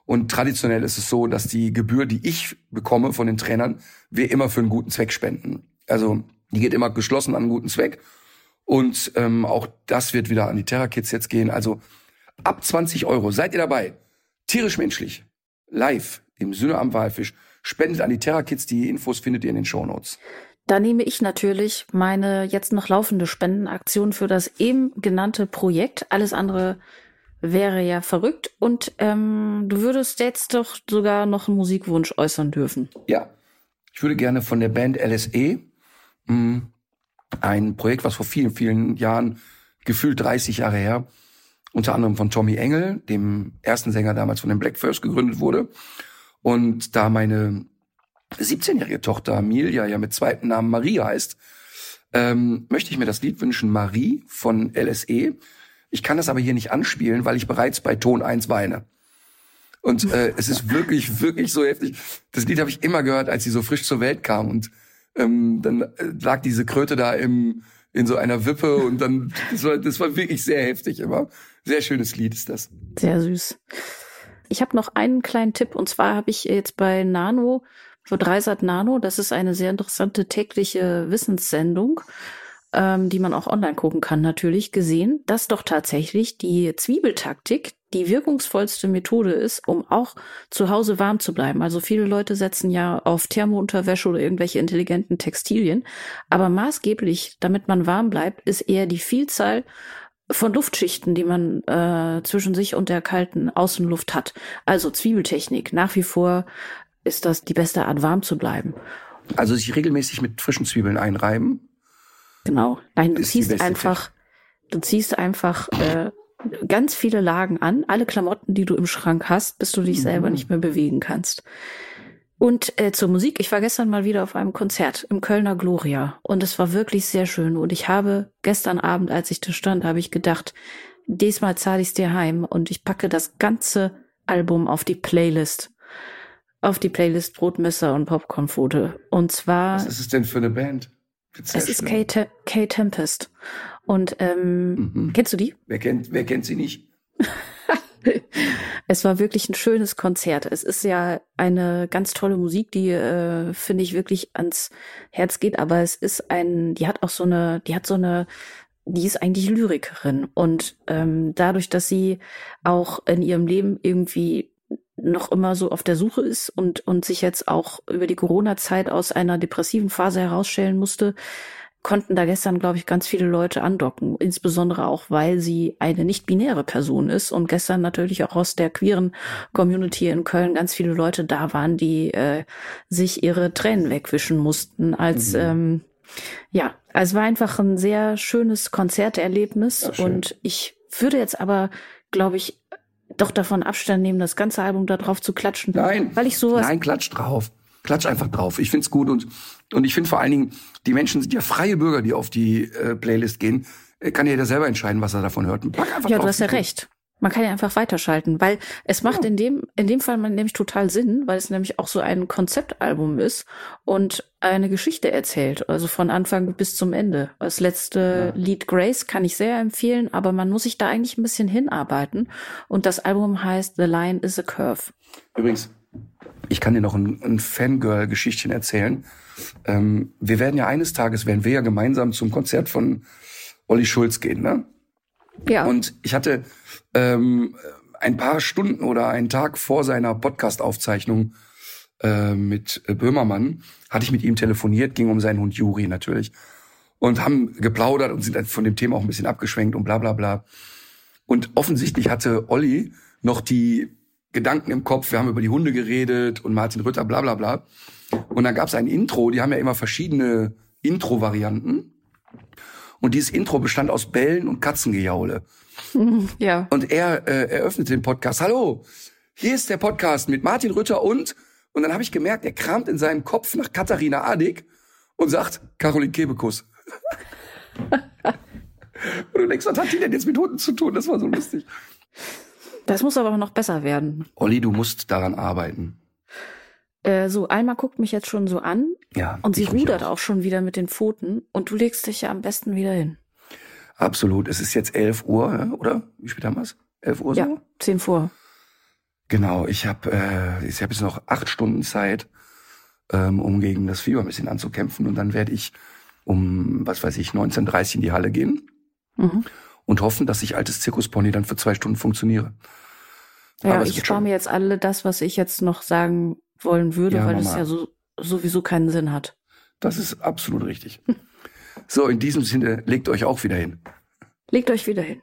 Und traditionell ist es so, dass die Gebühr, die ich bekomme von den Trainern, wir immer für einen guten Zweck spenden. Also die geht immer geschlossen an einen guten Zweck. Und ähm, auch das wird wieder an die Terra Kids jetzt gehen. Also ab 20 Euro seid ihr dabei. Tierisch menschlich. Live im Sinne am Walfisch. Spendet an die Terra Kids. Die Infos findet ihr in den Show Notes. Da nehme ich natürlich meine jetzt noch laufende Spendenaktion für das eben genannte Projekt. Alles andere wäre ja verrückt. Und ähm, du würdest jetzt doch sogar noch einen Musikwunsch äußern dürfen. Ja, ich würde gerne von der Band LSE mh, mm, ein Projekt, was vor vielen, vielen Jahren, gefühlt 30 Jahre her, unter anderem von Tommy Engel, dem ersten Sänger damals von den Black First, gegründet wurde. Und da meine 17-jährige Tochter Amelia ja mit zweiten Namen Maria heißt, ähm, möchte ich mir das Lied wünschen, Marie von LSE. Ich kann das aber hier nicht anspielen, weil ich bereits bei Ton 1 weine. Und äh, es ist wirklich, wirklich so heftig. Das Lied habe ich immer gehört, als sie so frisch zur Welt kam. Und ähm, dann äh, lag diese Kröte da im, in so einer Wippe und dann, das war, das war wirklich sehr heftig immer. Sehr schönes Lied ist das. Sehr süß. Ich habe noch einen kleinen Tipp und zwar habe ich jetzt bei Nano für Dreisat Nano. Das ist eine sehr interessante tägliche Wissenssendung, ähm, die man auch online gucken kann, natürlich gesehen, dass doch tatsächlich die Zwiebeltaktik die wirkungsvollste Methode ist, um auch zu Hause warm zu bleiben. Also viele Leute setzen ja auf Thermounterwäsche oder irgendwelche intelligenten Textilien. Aber maßgeblich, damit man warm bleibt, ist eher die Vielzahl von Luftschichten, die man äh, zwischen sich und der kalten Außenluft hat. Also Zwiebeltechnik. Nach wie vor ist das die beste Art, warm zu bleiben. Also sich regelmäßig mit frischen Zwiebeln einreiben. Genau. Nein, du ziehst einfach, du ziehst einfach äh, ganz viele Lagen an, alle Klamotten, die du im Schrank hast, bis du dich mhm. selber nicht mehr bewegen kannst. Und äh, zur Musik, ich war gestern mal wieder auf einem Konzert im Kölner Gloria und es war wirklich sehr schön. Und ich habe gestern Abend, als ich da stand, habe ich gedacht, diesmal zahle ich es dir heim und ich packe das ganze Album auf die Playlist. Auf die Playlist Brotmesser und Popcornfote. Und zwar. Was ist es denn für eine Band? Es ist Kate, Kate Tempest. Und ähm, mhm. kennst du die? Wer kennt, wer kennt sie nicht? es war wirklich ein schönes Konzert. Es ist ja eine ganz tolle Musik, die äh, finde ich wirklich ans Herz geht. Aber es ist ein, die hat auch so eine, die hat so eine, die ist eigentlich Lyrikerin und ähm, dadurch, dass sie auch in ihrem Leben irgendwie noch immer so auf der Suche ist und und sich jetzt auch über die Corona-Zeit aus einer depressiven Phase herausstellen musste, konnten da gestern, glaube ich, ganz viele Leute andocken. Insbesondere auch, weil sie eine nicht-binäre Person ist und gestern natürlich auch aus der queeren Community in Köln ganz viele Leute da waren, die äh, sich ihre Tränen wegwischen mussten, als mhm. ähm, ja, es war einfach ein sehr schönes Konzerterlebnis und ich würde jetzt aber, glaube ich, doch davon Abstand nehmen, das ganze Album da drauf zu klatschen. Nein, weil ich sowas. Nein, klatsch drauf. Klatsch einfach drauf. Ich find's gut und und ich finde vor allen Dingen, die Menschen sind ja freie Bürger, die auf die äh, Playlist gehen. Äh, kann jeder selber entscheiden, was er davon hört. Pack einfach ja, du hast ja recht. Man kann ja einfach weiterschalten, weil es macht ja. in dem in dem Fall nämlich total Sinn, weil es nämlich auch so ein Konzeptalbum ist und eine Geschichte erzählt, also von Anfang bis zum Ende. Das letzte ja. Lied Grace kann ich sehr empfehlen, aber man muss sich da eigentlich ein bisschen hinarbeiten und das Album heißt The Line is a Curve. Übrigens, ich kann dir noch ein, ein Fangirl-Geschichtchen erzählen. Ähm, wir werden ja eines Tages, werden wir ja gemeinsam zum Konzert von Olli Schulz gehen, ne? Ja. Und ich hatte ähm, ein paar Stunden oder einen Tag vor seiner Podcast-Aufzeichnung äh, mit Böhmermann, hatte ich mit ihm telefoniert, ging um seinen Hund Juri natürlich. Und haben geplaudert und sind von dem Thema auch ein bisschen abgeschwenkt und bla bla bla. Und offensichtlich hatte Olli noch die Gedanken im Kopf, wir haben über die Hunde geredet und Martin Rütter, bla bla bla. Und dann gab es ein Intro, die haben ja immer verschiedene Intro-Varianten. Und dieses Intro bestand aus Bällen und Katzengejaule. Ja. Und er äh, eröffnete den Podcast. Hallo, hier ist der Podcast mit Martin Rütter und und dann habe ich gemerkt, er kramt in seinem Kopf nach Katharina Adig und sagt Caroline Kebekus. und du denkst, was hat die denn jetzt mit Hunden zu tun? Das war so lustig. Das muss aber noch besser werden. Olli, du musst daran arbeiten. Äh, so, Alma guckt mich jetzt schon so an. Ja. Und sie rudert auch. auch schon wieder mit den Pfoten. Und du legst dich ja am besten wieder hin. Absolut. Es ist jetzt 11 Uhr, oder? Wie spät haben wir es? 11 Uhr so? Ja, 10 vor. Genau, ich habe äh, ich hab jetzt noch acht Stunden Zeit, ähm, um gegen das Fieber ein bisschen anzukämpfen. Und dann werde ich um, was weiß ich, 19.30 in die Halle gehen. Mhm und hoffen, dass ich altes Zirkuspony dann für zwei Stunden funktioniere. Ja, Aber ich spare mir jetzt alle das, was ich jetzt noch sagen wollen würde, ja, weil Mama. es ja so, sowieso keinen Sinn hat. Das ist absolut richtig. so, in diesem Sinne, legt euch auch wieder hin. Legt euch wieder hin.